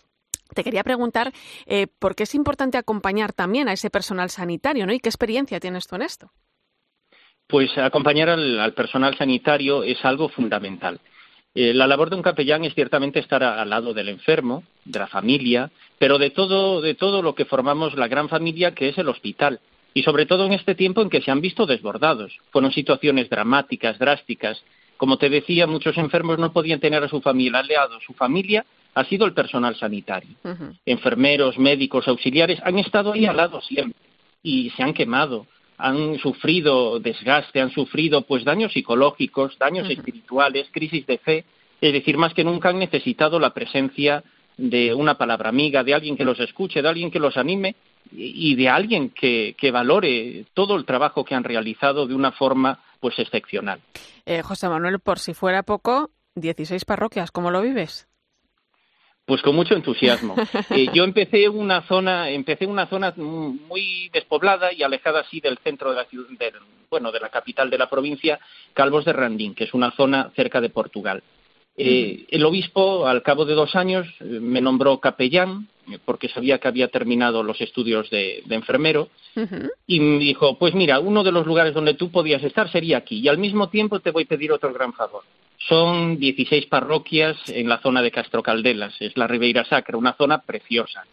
Te quería preguntar eh, por qué es importante acompañar también a ese personal sanitario, ¿no? ¿Y qué experiencia tienes tú en esto? Pues acompañar al, al personal sanitario es algo fundamental. Eh, la labor de un capellán es ciertamente estar al lado del enfermo, de la familia, pero de todo, de todo lo que formamos la gran familia que es el hospital. Y sobre todo en este tiempo en que se han visto desbordados. Fueron situaciones dramáticas, drásticas. Como te decía, muchos enfermos no podían tener a su familia al. Su familia ha sido el personal sanitario. Enfermeros, médicos, auxiliares han estado ahí al lado siempre y se han quemado, han sufrido desgaste, han sufrido pues daños psicológicos, daños espirituales, crisis de fe, es decir, más que nunca han necesitado la presencia de una palabra amiga, de alguien que los escuche, de alguien que los anime y y de alguien que, que valore todo el trabajo que han realizado de una forma pues excepcional. Eh, José Manuel, por si fuera poco, 16 parroquias, ¿cómo lo vives? Pues con mucho entusiasmo. Eh, yo empecé en una zona, empecé una zona muy despoblada y alejada así del centro de la ciudad, del- bueno, de la capital de la provincia, Calvos de Randín, que es una zona cerca de Portugal. Eh, el obispo, al cabo de dos años, eh, me nombró capellán, eh, porque sabía que había terminado los estudios de, de enfermero, y me dijo, pues mira, uno de los lugares donde tú podías estar sería aquí, y al mismo tiempo te voy a pedir otro gran favor. Son 16 parroquias en la zona de Castro Caldelas, es la Ribeira Sacra, una zona preciosa.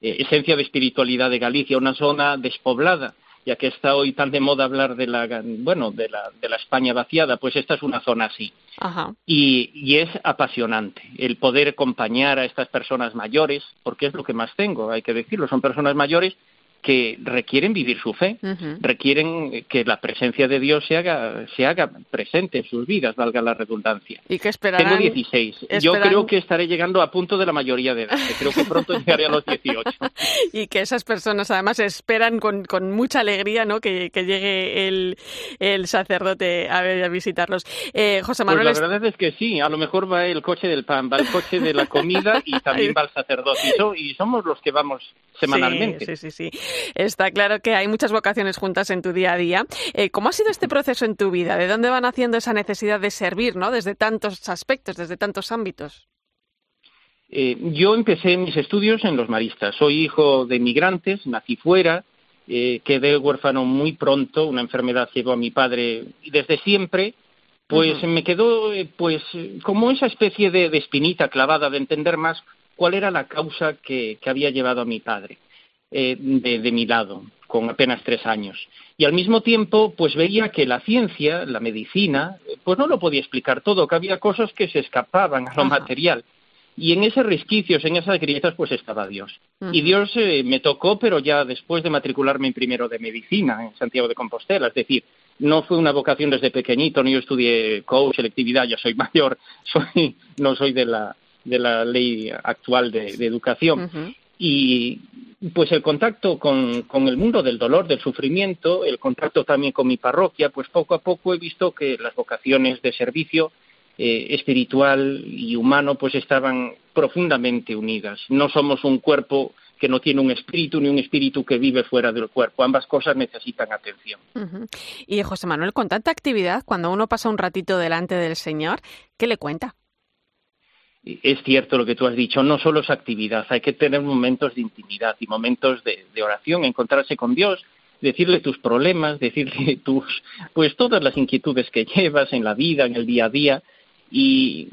Eh, esencia de espiritualidad de Galicia, una zona despoblada, ya que está hoy tan de moda hablar de la, bueno, de la, de la España vaciada, pues esta es una zona así. Ajá. Y, y es apasionante el poder acompañar a estas personas mayores, porque es lo que más tengo, hay que decirlo, son personas mayores que requieren vivir su fe, requieren que la presencia de Dios se haga, se haga presente en sus vidas, valga la redundancia. ¿Y qué esperarán? Tengo 16. Yo creo que estaré llegando a punto de la mayoría de edad. Creo que pronto llegaré a los 18. y que esas personas además esperan con, con mucha alegría ¿no? que, que llegue el, el sacerdote a, ver, a visitarlos. Eh, José Manuel. Pues la verdad es que sí, a lo mejor va el coche del pan, va el coche de la comida y también va el sacerdote. Y, y somos los que vamos semanalmente. Sí, sí, sí, Está claro que hay muchas vocaciones juntas en tu día a día. Eh, ¿Cómo ha sido este proceso en tu vida? ¿De dónde van haciendo esa necesidad de servir, ¿no? Desde tantos aspectos, desde tantos ámbitos. Eh, yo empecé mis estudios en los maristas. Soy hijo de migrantes, nací fuera, eh, quedé huérfano muy pronto, una enfermedad llegó a mi padre y desde siempre pues me quedó pues como esa especie de, espinita clavada de entender más cuál era la causa que había llevado a mi padre. Eh, de, mi lado, con apenas tres años. Y al mismo tiempo, pues veía que la ciencia, la medicina, pues no lo podía explicar todo, que había cosas que se escapaban a lo material. Y en esos resquicios, en esas grietas, pues estaba Dios. Y Dios eh, me tocó, pero ya después de matricularme en primero de medicina en Santiago de Compostela. Es decir, no fue una vocación desde pequeñito, ni yo estudié coach, selectividad, ya soy mayor, soy, no soy de la, de la ley actual de, educación. Y pues el contacto con, con, el mundo del dolor, del sufrimiento, el contacto también con mi parroquia, pues poco a poco he visto que las vocaciones de servicio eh, espiritual y humano pues estaban profundamente unidas. No somos un cuerpo que no tiene un espíritu ni un espíritu que vive fuera del cuerpo. Ambas cosas necesitan atención. Y José Manuel, con tanta actividad, cuando uno pasa un ratito delante del Señor, ¿qué le cuenta? Es cierto lo que tú has dicho, no solo es actividad, hay que tener momentos de intimidad y momentos de, oración, encontrarse con Dios, decirle tus problemas, decirle tus, pues todas las inquietudes que llevas en la vida, en el día a día, y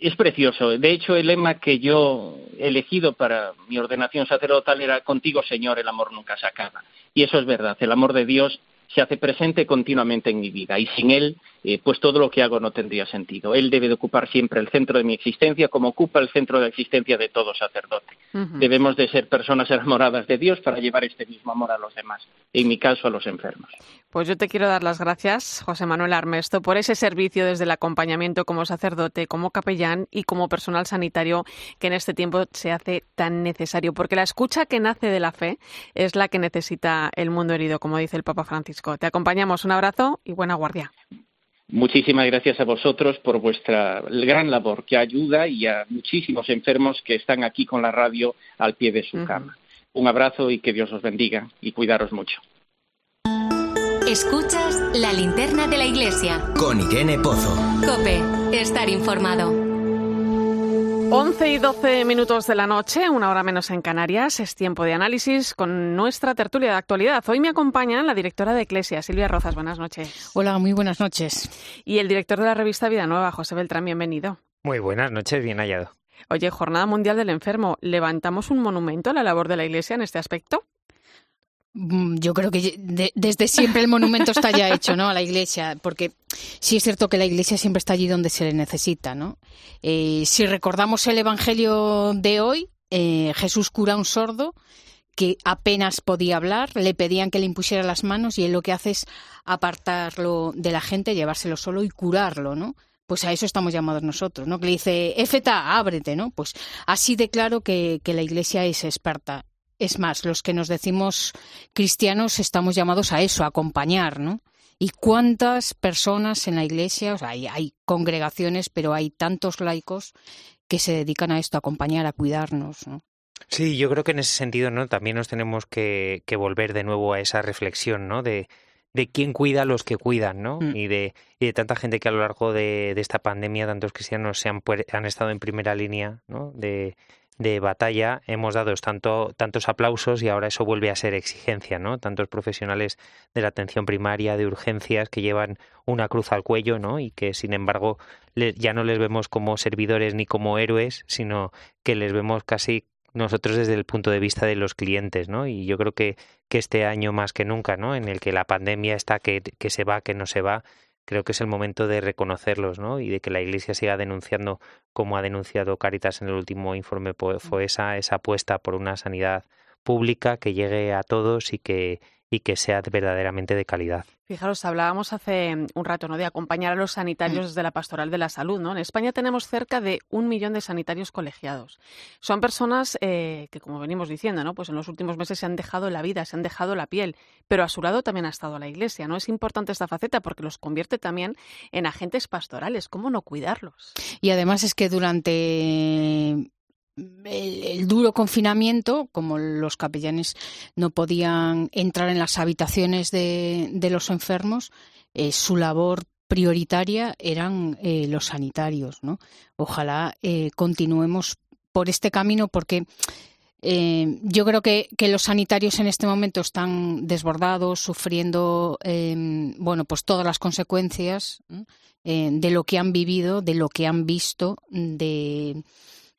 es precioso. De hecho, el lema que yo he elegido para mi ordenación sacerdotal era Contigo, Señor, el amor nunca se acaba. Y eso es verdad, el amor de Dios se hace presente continuamente en mi vida y sin él, eh, pues todo lo que hago no tendría sentido. Él debe de ocupar siempre el centro de mi existencia como ocupa el centro de la existencia de todo sacerdote. Debemos de ser personas enamoradas de Dios para llevar este mismo amor a los demás, en mi caso a los enfermos. Pues yo te quiero dar las gracias, José Manuel Armesto, por ese servicio desde el acompañamiento como sacerdote, como capellán y como personal sanitario que en este tiempo se hace tan necesario, porque la escucha que nace de la fe es la que necesita el mundo herido, como dice el Papa Francisco. Te acompañamos, un abrazo y buena guardia. Muchísimas gracias a vosotros por vuestra gran labor que ayuda y a muchísimos enfermos que están aquí con la radio al pie de su cama. Un abrazo y que Dios os bendiga y cuidaros mucho. Escuchas la linterna de la iglesia. Con Irene Pozo. Cope, estar informado. 11 y 12 minutos de la noche, una hora menos en Canarias, es tiempo de análisis con nuestra tertulia de actualidad. Hoy me acompaña la directora de Eclesia, Silvia Rozas. Buenas noches. Hola, muy buenas noches. Y el director de la revista Vida Nueva, José Beltrán, bienvenido. Muy buenas noches, bien hallado. Oye, Jornada Mundial del Enfermo, ¿levantamos un monumento a la labor de la Iglesia en este aspecto? Mm, yo creo que desde siempre el monumento está ya hecho, ¿no? A la iglesia, porque sí es cierto que la iglesia siempre está allí donde se le necesita, ¿no? Eh, si recordamos el evangelio de hoy, eh, Jesús cura a un sordo que apenas podía hablar, le pedían que le impusiera las manos y él lo que hace es apartarlo de la gente, llevárselo solo y curarlo, ¿no? Pues a eso estamos llamados nosotros, ¿no? Que le dice, Éfeta, ábrete, ¿no? Pues así de claro que, que la Iglesia es experta es más, los que nos decimos cristianos estamos llamados a eso, a acompañar, ¿no? ¿Y cuántas personas en la iglesia? O sea, hay, congregaciones, pero hay tantos laicos que se dedican a esto, a acompañar, a cuidarnos, ¿no? Sí, yo creo que en ese sentido, ¿no? También nos tenemos que, que volver de nuevo a esa reflexión, ¿no? De, de quién cuida a los que cuidan, ¿no? Mm. Y, de, y de tanta gente que a lo largo de, de esta pandemia, tantos cristianos se han, han estado en primera línea, ¿no? De, de batalla hemos dado tanto, tantos aplausos y ahora eso vuelve a ser exigencia, ¿no? Tantos profesionales de la atención primaria, de urgencias, que llevan una cruz al cuello, ¿no? Y que, sin embargo, ya no les vemos como servidores ni como héroes, sino que les vemos casi nosotros desde el punto de vista de los clientes, ¿no? Y yo creo que, que este año más que nunca, ¿no? En el que la pandemia está que, que se va, que no se va, creo que es el momento de reconocerlos, ¿no? Y de que la Iglesia siga denunciando, como ha denunciado Caritas en el último informe FOESA, esa apuesta por una sanidad pública que llegue a todos y que y que sea verdaderamente de calidad. Fijaros, hablábamos hace un rato ¿no? de acompañar a los sanitarios desde la pastoral de la salud. ¿no? En España tenemos cerca de un millón de sanitarios colegiados. Son personas eh, que, como venimos diciendo, ¿no? pues en los últimos meses se han dejado la vida, se han dejado la piel, pero a su lado también ha estado la Iglesia. ¿no? Es importante esta faceta porque los convierte también en agentes pastorales. ¿Cómo no cuidarlos? Y además es que durante el, duro confinamiento, como los capellanes no podían entrar en las habitaciones de, los enfermos, eh, su labor prioritaria eran eh, los sanitarios. ¿no? Ojalá eh, continuemos por este camino porque yo creo que, los sanitarios en este momento están desbordados, sufriendo bueno, pues todas las consecuencias de lo que han vivido, de lo que han visto, de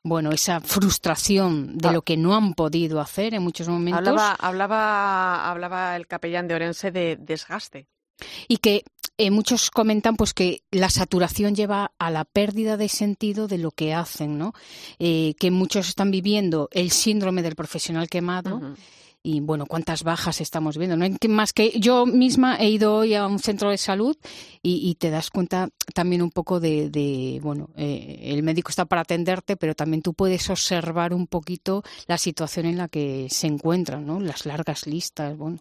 bueno, esa frustración de ah. lo que no han podido hacer en muchos momentos. Hablaba, hablaba, hablaba el capellán de Orense de desgaste. Y que eh, muchos comentan pues que la saturación lleva a la pérdida de sentido de lo que hacen, ¿no? Eh, que muchos están viviendo el síndrome del profesional quemado y bueno, cuántas bajas estamos viendo. No más que yo misma he ido hoy a un centro de salud y, te das cuenta también un poco de, bueno, eh, el médico está para atenderte, pero también tú puedes observar un poquito la situación en la que se encuentran, ¿no? Las largas listas, bueno.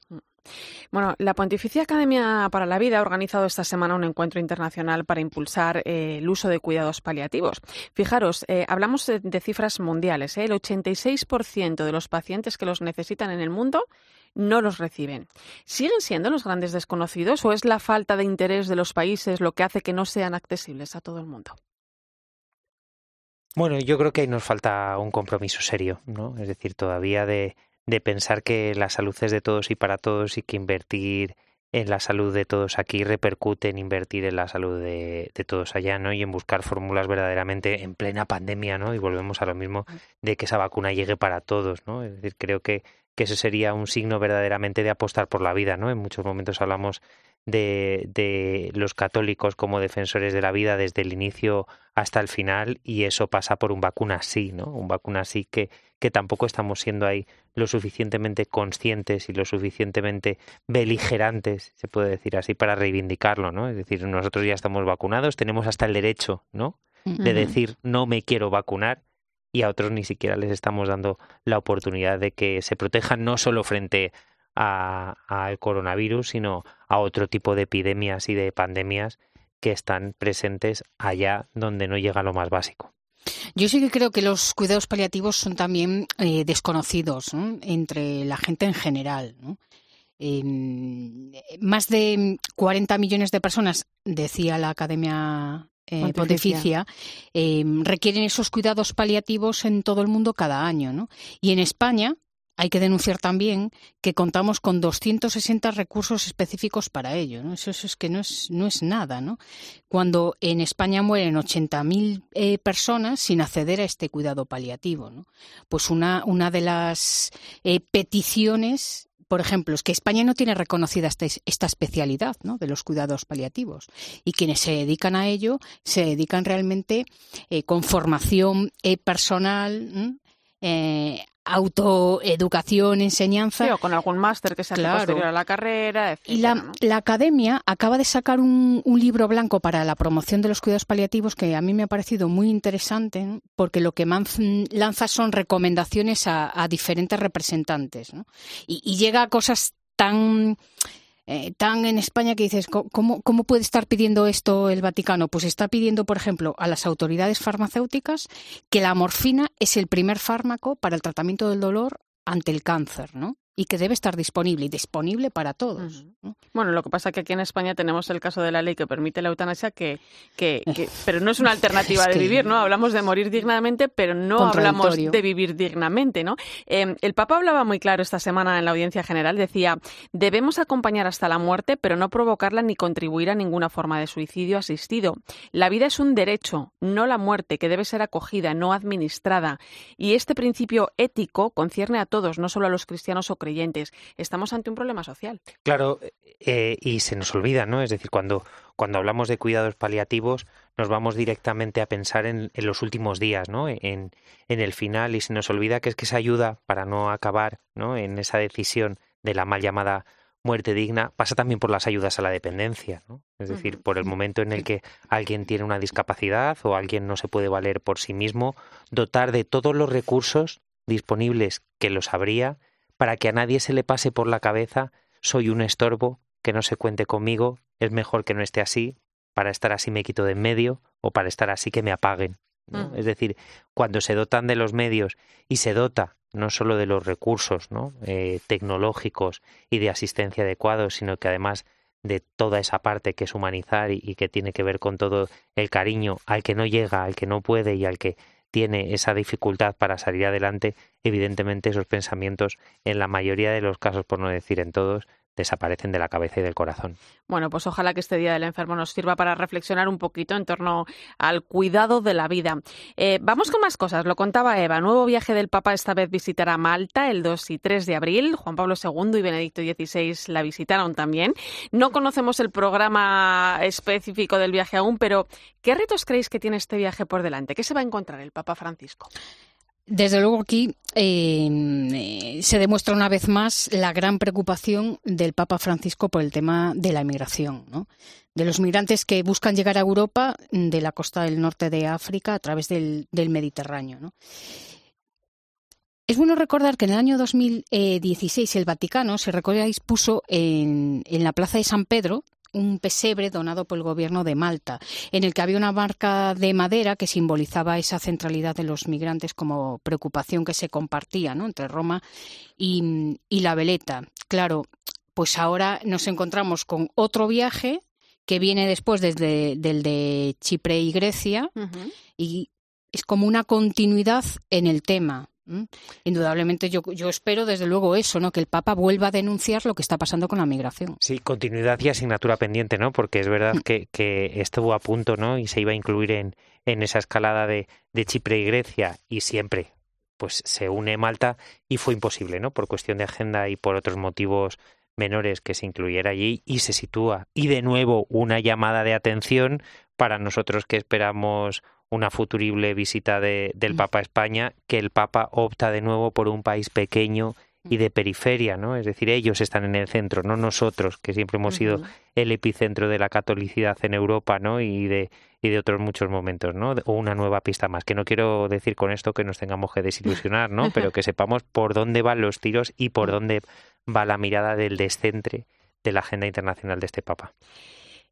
Bueno, la Pontificia Academia para la Vida ha organizado esta semana un encuentro internacional para impulsar eh, el uso de cuidados paliativos. Fijaros, eh, hablamos de, cifras mundiales. ¿eh? El 86% de los pacientes que los necesitan en el mundo no los reciben. ¿Siguen siendo los grandes desconocidos o es la falta de interés de los países lo que hace que no sean accesibles a todo el mundo? Bueno, yo creo que ahí nos falta un compromiso serio, ¿no? Es decir, todavía de de pensar que la salud es de todos y para todos y que invertir en la salud de todos aquí repercute en invertir en la salud de, todos allá, ¿no? Y en buscar fórmulas verdaderamente en plena pandemia, ¿no? Y volvemos a lo mismo de que esa vacuna llegue para todos, ¿no? Es decir, creo que, que ese sería un signo verdaderamente de apostar por la vida, ¿no? En muchos momentos hablamos de, de los católicos como defensores de la vida desde el inicio hasta el final y eso pasa por un vacuna así, ¿no? Un vacuna así que, que tampoco estamos siendo ahí lo suficientemente conscientes y lo suficientemente beligerantes, se puede decir así, para reivindicarlo, ¿no? Es decir, nosotros ya estamos vacunados, tenemos hasta el derecho, ¿no? De decir no me quiero vacunar y a otros ni siquiera les estamos dando la oportunidad de que se protejan no solo frente al coronavirus, sino a otro tipo de epidemias y de pandemias que están presentes allá donde no llega lo más básico. Yo sí que creo que los cuidados paliativos son también eh, desconocidos entre la gente en general. Em, más de 40 millones de personas, decía la Academia eh, Pontificia, em, requieren esos cuidados paliativos en todo el mundo cada año. ¿no? Y en España, hay que denunciar también que contamos con 260 recursos específicos para ello. Eso, es que no es, no es nada. ¿no? Cuando en España mueren 80.000 eh, personas sin acceder a este cuidado paliativo. Pues una, de las eh, peticiones por ejemplo, es que España no tiene reconocida esta, esta especialidad de los cuidados paliativos y quienes se dedican a ello se dedican realmente eh, con formación personal autoeducación, enseñanza. o con algún máster que sea posterior a la carrera, etc. Y la, la, academia acaba de sacar un, un, libro blanco para la promoción de los cuidados paliativos que a mí me ha parecido muy interesante porque lo que lanza son recomendaciones a, a diferentes representantes ¿no? y, y llega a cosas tan eh, tan en España que dices, ¿cómo, ¿cómo puede estar pidiendo esto el Vaticano? Pues está pidiendo, por ejemplo, a las autoridades farmacéuticas que la morfina es el primer fármaco para el tratamiento del dolor ante el cáncer, ¿no? Y que debe estar disponible y disponible para todos. Bueno, lo que pasa es que aquí en España tenemos el caso de la ley que permite la eutanasia, que, que, pero no es una alternativa de vivir, ¿no? Hablamos de morir dignamente, pero no hablamos de vivir dignamente, ¿no? Em, el Papa hablaba muy claro esta semana en la audiencia general, decía, debemos acompañar hasta la muerte, pero no provocarla ni contribuir a ninguna forma de suicidio asistido. La vida es un derecho, no la muerte, que debe ser acogida, no administrada. Y este principio ético concierne a todos, no solo a los cristianos o creyentes. Estamos ante un problema social. Claro, eh, y se nos olvida, ¿no? Es decir, cuando, cuando hablamos de cuidados paliativos, nos vamos directamente a pensar en, en los últimos días, ¿no? En, en el final, y se nos olvida que es que esa ayuda para no acabar, ¿no? En esa decisión de la mal llamada muerte digna pasa también por las ayudas a la dependencia, ¿no? Es decir, por el momento en el que alguien tiene una discapacidad o alguien no se puede valer por sí mismo, dotar de todos los recursos disponibles que los habría para que a nadie se le pase por la cabeza soy un estorbo, que no se cuente conmigo, es mejor que no esté así, para estar así me quito de en medio o para estar así que me apaguen. ¿no? Es decir, cuando se dotan de los medios y se dota no solo de los recursos ¿no? eh, tecnológicos y de asistencia adecuados, sino que además de toda esa parte que es humanizar y, y que tiene que ver con todo el cariño al que no llega, al que no puede y al que tiene esa dificultad para salir adelante, evidentemente esos pensamientos, en la mayoría de los casos, por no decir en todos, desaparecen de la cabeza y del corazón. Bueno, pues ojalá que este Día del Enfermo nos sirva para reflexionar un poquito en torno al cuidado de la vida. Eh, vamos con más cosas. Lo contaba Eva. Nuevo viaje del Papa esta vez visitará Malta el 2 y 3 de abril. Juan Pablo II y Benedicto XVI la visitaron también. No conocemos el programa específico del viaje aún, pero ¿qué retos creéis que tiene este viaje por delante? ¿Qué se va a encontrar el Papa Francisco? Desde luego aquí eh, se demuestra una vez más la gran preocupación del Papa Francisco por el tema de la inmigración, ¿no? de los migrantes que buscan llegar a Europa de la costa del norte de África a través del, Mediterráneo. Es bueno recordar que en el año 2016 el Vaticano, si recordáis, puso en la Plaza de San Pedro un pesebre donado por el gobierno de Malta, en el que había una marca de madera que simbolizaba esa centralidad de los migrantes como preocupación que se compartía ¿no? entre Roma y, y la Veleta. Claro, pues ahora nos encontramos con otro viaje que viene después desde del de Chipre y Grecia uh -huh. y es como una continuidad en el tema. ¿Mm? Indudablemente yo, yo espero desde luego eso, ¿no? Que el Papa vuelva a denunciar lo que está pasando con la migración. Sí, continuidad y asignatura pendiente, ¿no? Porque es verdad que, que estuvo a punto, ¿no? Y se iba a incluir en, en esa escalada de, de Chipre y Grecia y siempre pues se une Malta y fue imposible, ¿no? Por cuestión de agenda y por otros motivos menores que se incluyera allí y se sitúa. Y de nuevo una llamada de atención para nosotros que esperamos una futurible visita de, del Papa a España, que el Papa opta de nuevo por un país pequeño y de periferia, ¿no? Es decir, ellos están en el centro, no nosotros, que siempre hemos sido el epicentro de la catolicidad en Europa, ¿no? Y de y de otros muchos momentos, ¿no? O una nueva pista más. Que no quiero decir con esto que nos tengamos que desilusionar, ¿no? Pero que sepamos por dónde van los tiros y por dónde va la mirada del descentre de la agenda internacional de este Papa.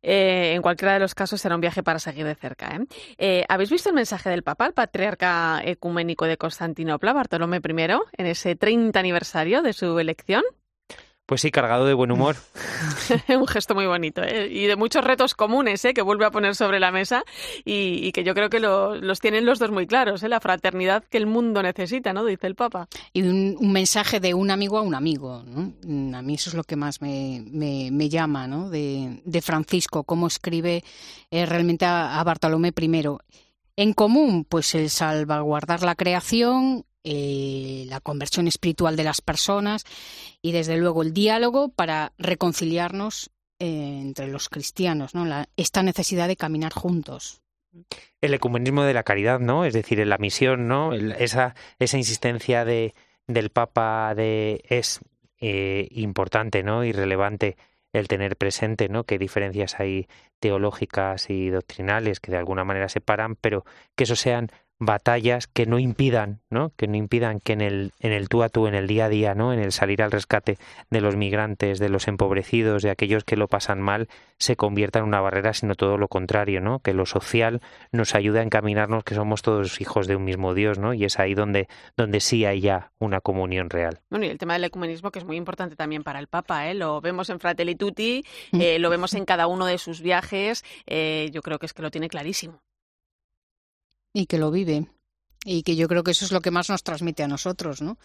Eh, en cualquiera de los casos será un viaje para seguir de cerca. ¿eh? Eh, ¿Habéis visto el mensaje del Papa, el patriarca ecuménico de Constantinopla, Bartolomé I, en ese 30 aniversario de su elección? Pues sí, cargado de buen humor. un gesto muy bonito ¿eh? y de muchos retos comunes ¿eh? que vuelve a poner sobre la mesa y, y que yo creo que lo, los tienen los dos muy claros, ¿eh? la fraternidad que el mundo necesita, ¿no? Dice el Papa. Y un, un mensaje de un amigo a un amigo, ¿no? A mí eso es lo que más me, me, me llama, ¿no? De, de, Francisco, cómo escribe eh, realmente a, a Bartolomé I. En común, pues el salvaguardar la creación, eh, la conversión espiritual de las personas y desde luego el diálogo para reconciliarnos eh, entre los cristianos, ¿no? Esta necesidad de caminar juntos. El ecumenismo de la caridad, ¿no? Es decir, en la misión, ¿no? Esa, esa insistencia de, del Papa de es eh, importante, ¿no? Y relevante el tener presente, ¿no? Qué diferencias hay teológicas y doctrinales que de alguna manera separan, pero que eso sean batallas que no impidan, ¿no? Que no impidan que en el en el tú a tú, en el día a día, ¿no? En el salir al rescate de los migrantes, de los empobrecidos, de aquellos que lo pasan mal, se convierta en una barrera, sino todo lo contrario, ¿no? Que lo social nos ayuda a encaminarnos que somos todos hijos de un mismo Dios, ¿no? Y es ahí donde donde sí hay ya una comunión real. Bueno, y el tema del ecumenismo que es muy importante también para el Papa, ¿eh? Lo vemos en Fratelli Tutti, eh, lo vemos en cada uno de sus viajes, eh, yo creo que es que lo tiene clarísimo y que lo vive. Y que yo creo que eso es lo que más nos transmite a nosotros, ¿no?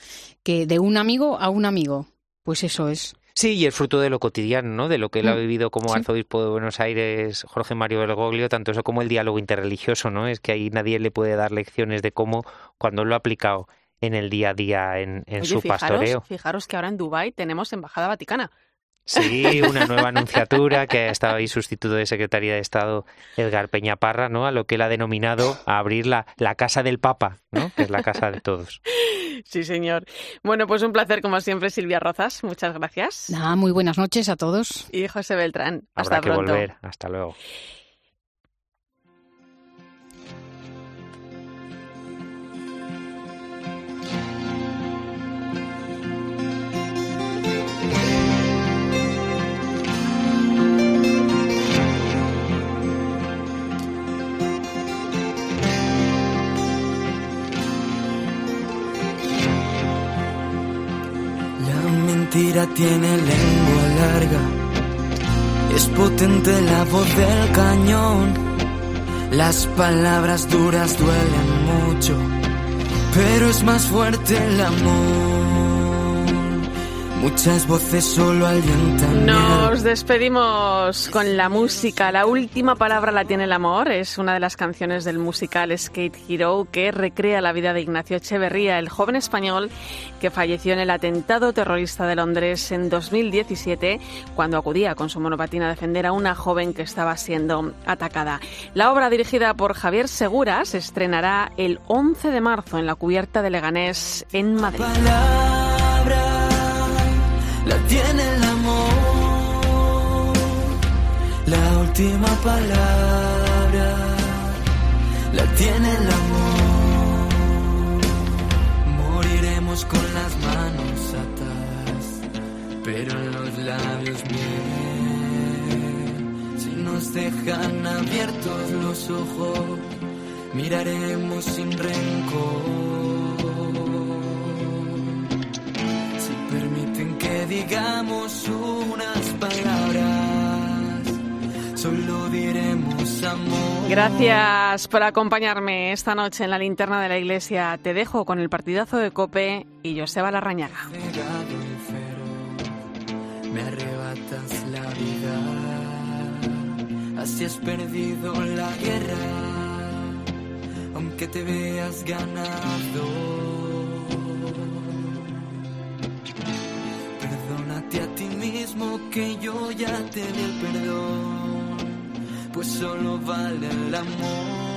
Que de un amigo a un amigo, pues eso es. Sí, y el fruto de lo cotidiano, ¿no? De lo que él ha vivido como sí. arzobispo de Buenos Aires, Jorge Mario Bergoglio, tanto eso como el diálogo interreligioso, ¿no? Es que ahí nadie le puede dar lecciones de cómo, cuando lo ha aplicado en el día a día en, en Oye, su fijaros, pastoreo. fijaros que ahora en Dubái tenemos embajada vaticana. Sí, una nueva anunciatura que ha estado ahí sustituto de Secretaría de Estado Edgar Peña Parra, ¿no? A lo que él ha denominado a abrir la, la casa del Papa, ¿no? Que es la casa de todos. Sí, señor. Bueno, pues un placer como siempre, Silvia Rozas. Muchas gracias. Nada, muy buenas noches a todos. Y José Beltrán. Habrá Hasta que pronto. volver. Hasta luego. Mentira tiene lengua larga, es potente la voz del cañón. Las palabras duras duelen mucho, pero es más fuerte el amor. Muchas voces solo alientan. Nos despedimos con la música. La última palabra la tiene el amor. Es una de las canciones del musical Skate Hero que recrea la vida de Ignacio Echeverría, el joven español que falleció en el atentado terrorista de Londres en 2017 cuando acudía con su monopatina a defender a una joven que estaba siendo atacada. La obra dirigida por Javier Segura se estrenará el 11 de marzo en la cubierta de Leganés en Madrid. La tiene el amor. La última palabra la tiene el amor. Moriremos con las manos atadas, pero en los labios miel. Si nos dejan abiertos los ojos, miraremos sin rencor. Digamos unas palabras, solo diremos amor. Gracias por acompañarme esta noche en la linterna de la iglesia. Te dejo con el partidazo de Cope y Joseba Larrañaga. Me arrebatas la vida. Así has perdido la guerra, aunque te veas ganado. Perdónate a ti mismo que yo ya te di el perdón, pues solo vale el amor.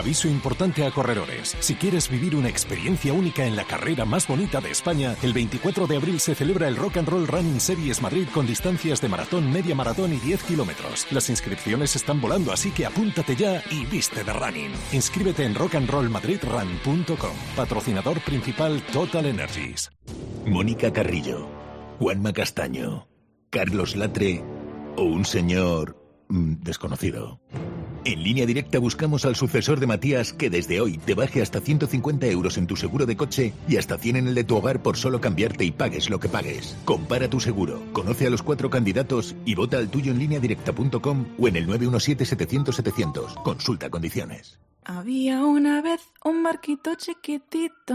Aviso importante a corredores. Si quieres vivir una experiencia única en la carrera más bonita de España, el 24 de abril se celebra el Rock and Roll Running Series Madrid con distancias de maratón, media maratón y 10 kilómetros. Las inscripciones están volando, así que apúntate ya y viste de running. Inscríbete en rockandrollmadridrun.com. Patrocinador principal Total Energies. Mónica Carrillo, Juanma Castaño, Carlos Latre o un señor mm, desconocido. En línea directa buscamos al sucesor de Matías que desde hoy te baje hasta 150 euros en tu seguro de coche y hasta 100 en el de tu hogar por solo cambiarte y pagues lo que pagues. Compara tu seguro, conoce a los cuatro candidatos y vota al tuyo en línea directa.com o en el 917-700-700. Consulta condiciones. Había una vez un barquito chiquitito.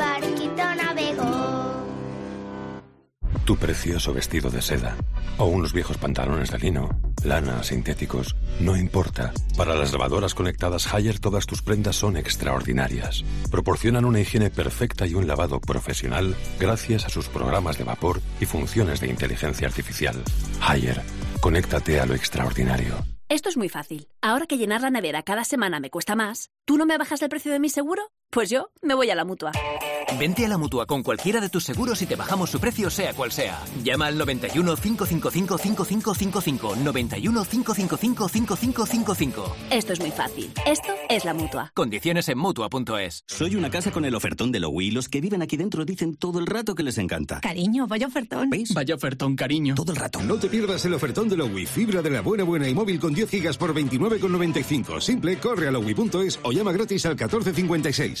tu precioso vestido de seda o unos viejos pantalones de lino, lana, sintéticos, no importa. Para las lavadoras conectadas Haier todas tus prendas son extraordinarias. Proporcionan una higiene perfecta y un lavado profesional gracias a sus programas de vapor y funciones de inteligencia artificial. Haier, conéctate a lo extraordinario. Esto es muy fácil. Ahora que llenar la nevera cada semana me cuesta más, ¿tú no me bajas el precio de mi seguro? Pues yo me voy a la mutua. Vente a la mutua con cualquiera de tus seguros y te bajamos su precio, sea cual sea. Llama al 91 555 5555. 91 555 5555. Esto es muy fácil. Esto es la mutua. Condiciones en mutua.es. Soy una casa con el ofertón de Lowy los que viven aquí dentro dicen todo el rato que les encanta. Cariño, vaya ofertón. ¿Veis? Vaya ofertón, cariño. Todo el rato. No te pierdas el ofertón de Lowy. Fibra de la buena buena y móvil con 10 gigas por 29,95. Simple, corre a lowy.es o llama gratis al 1456.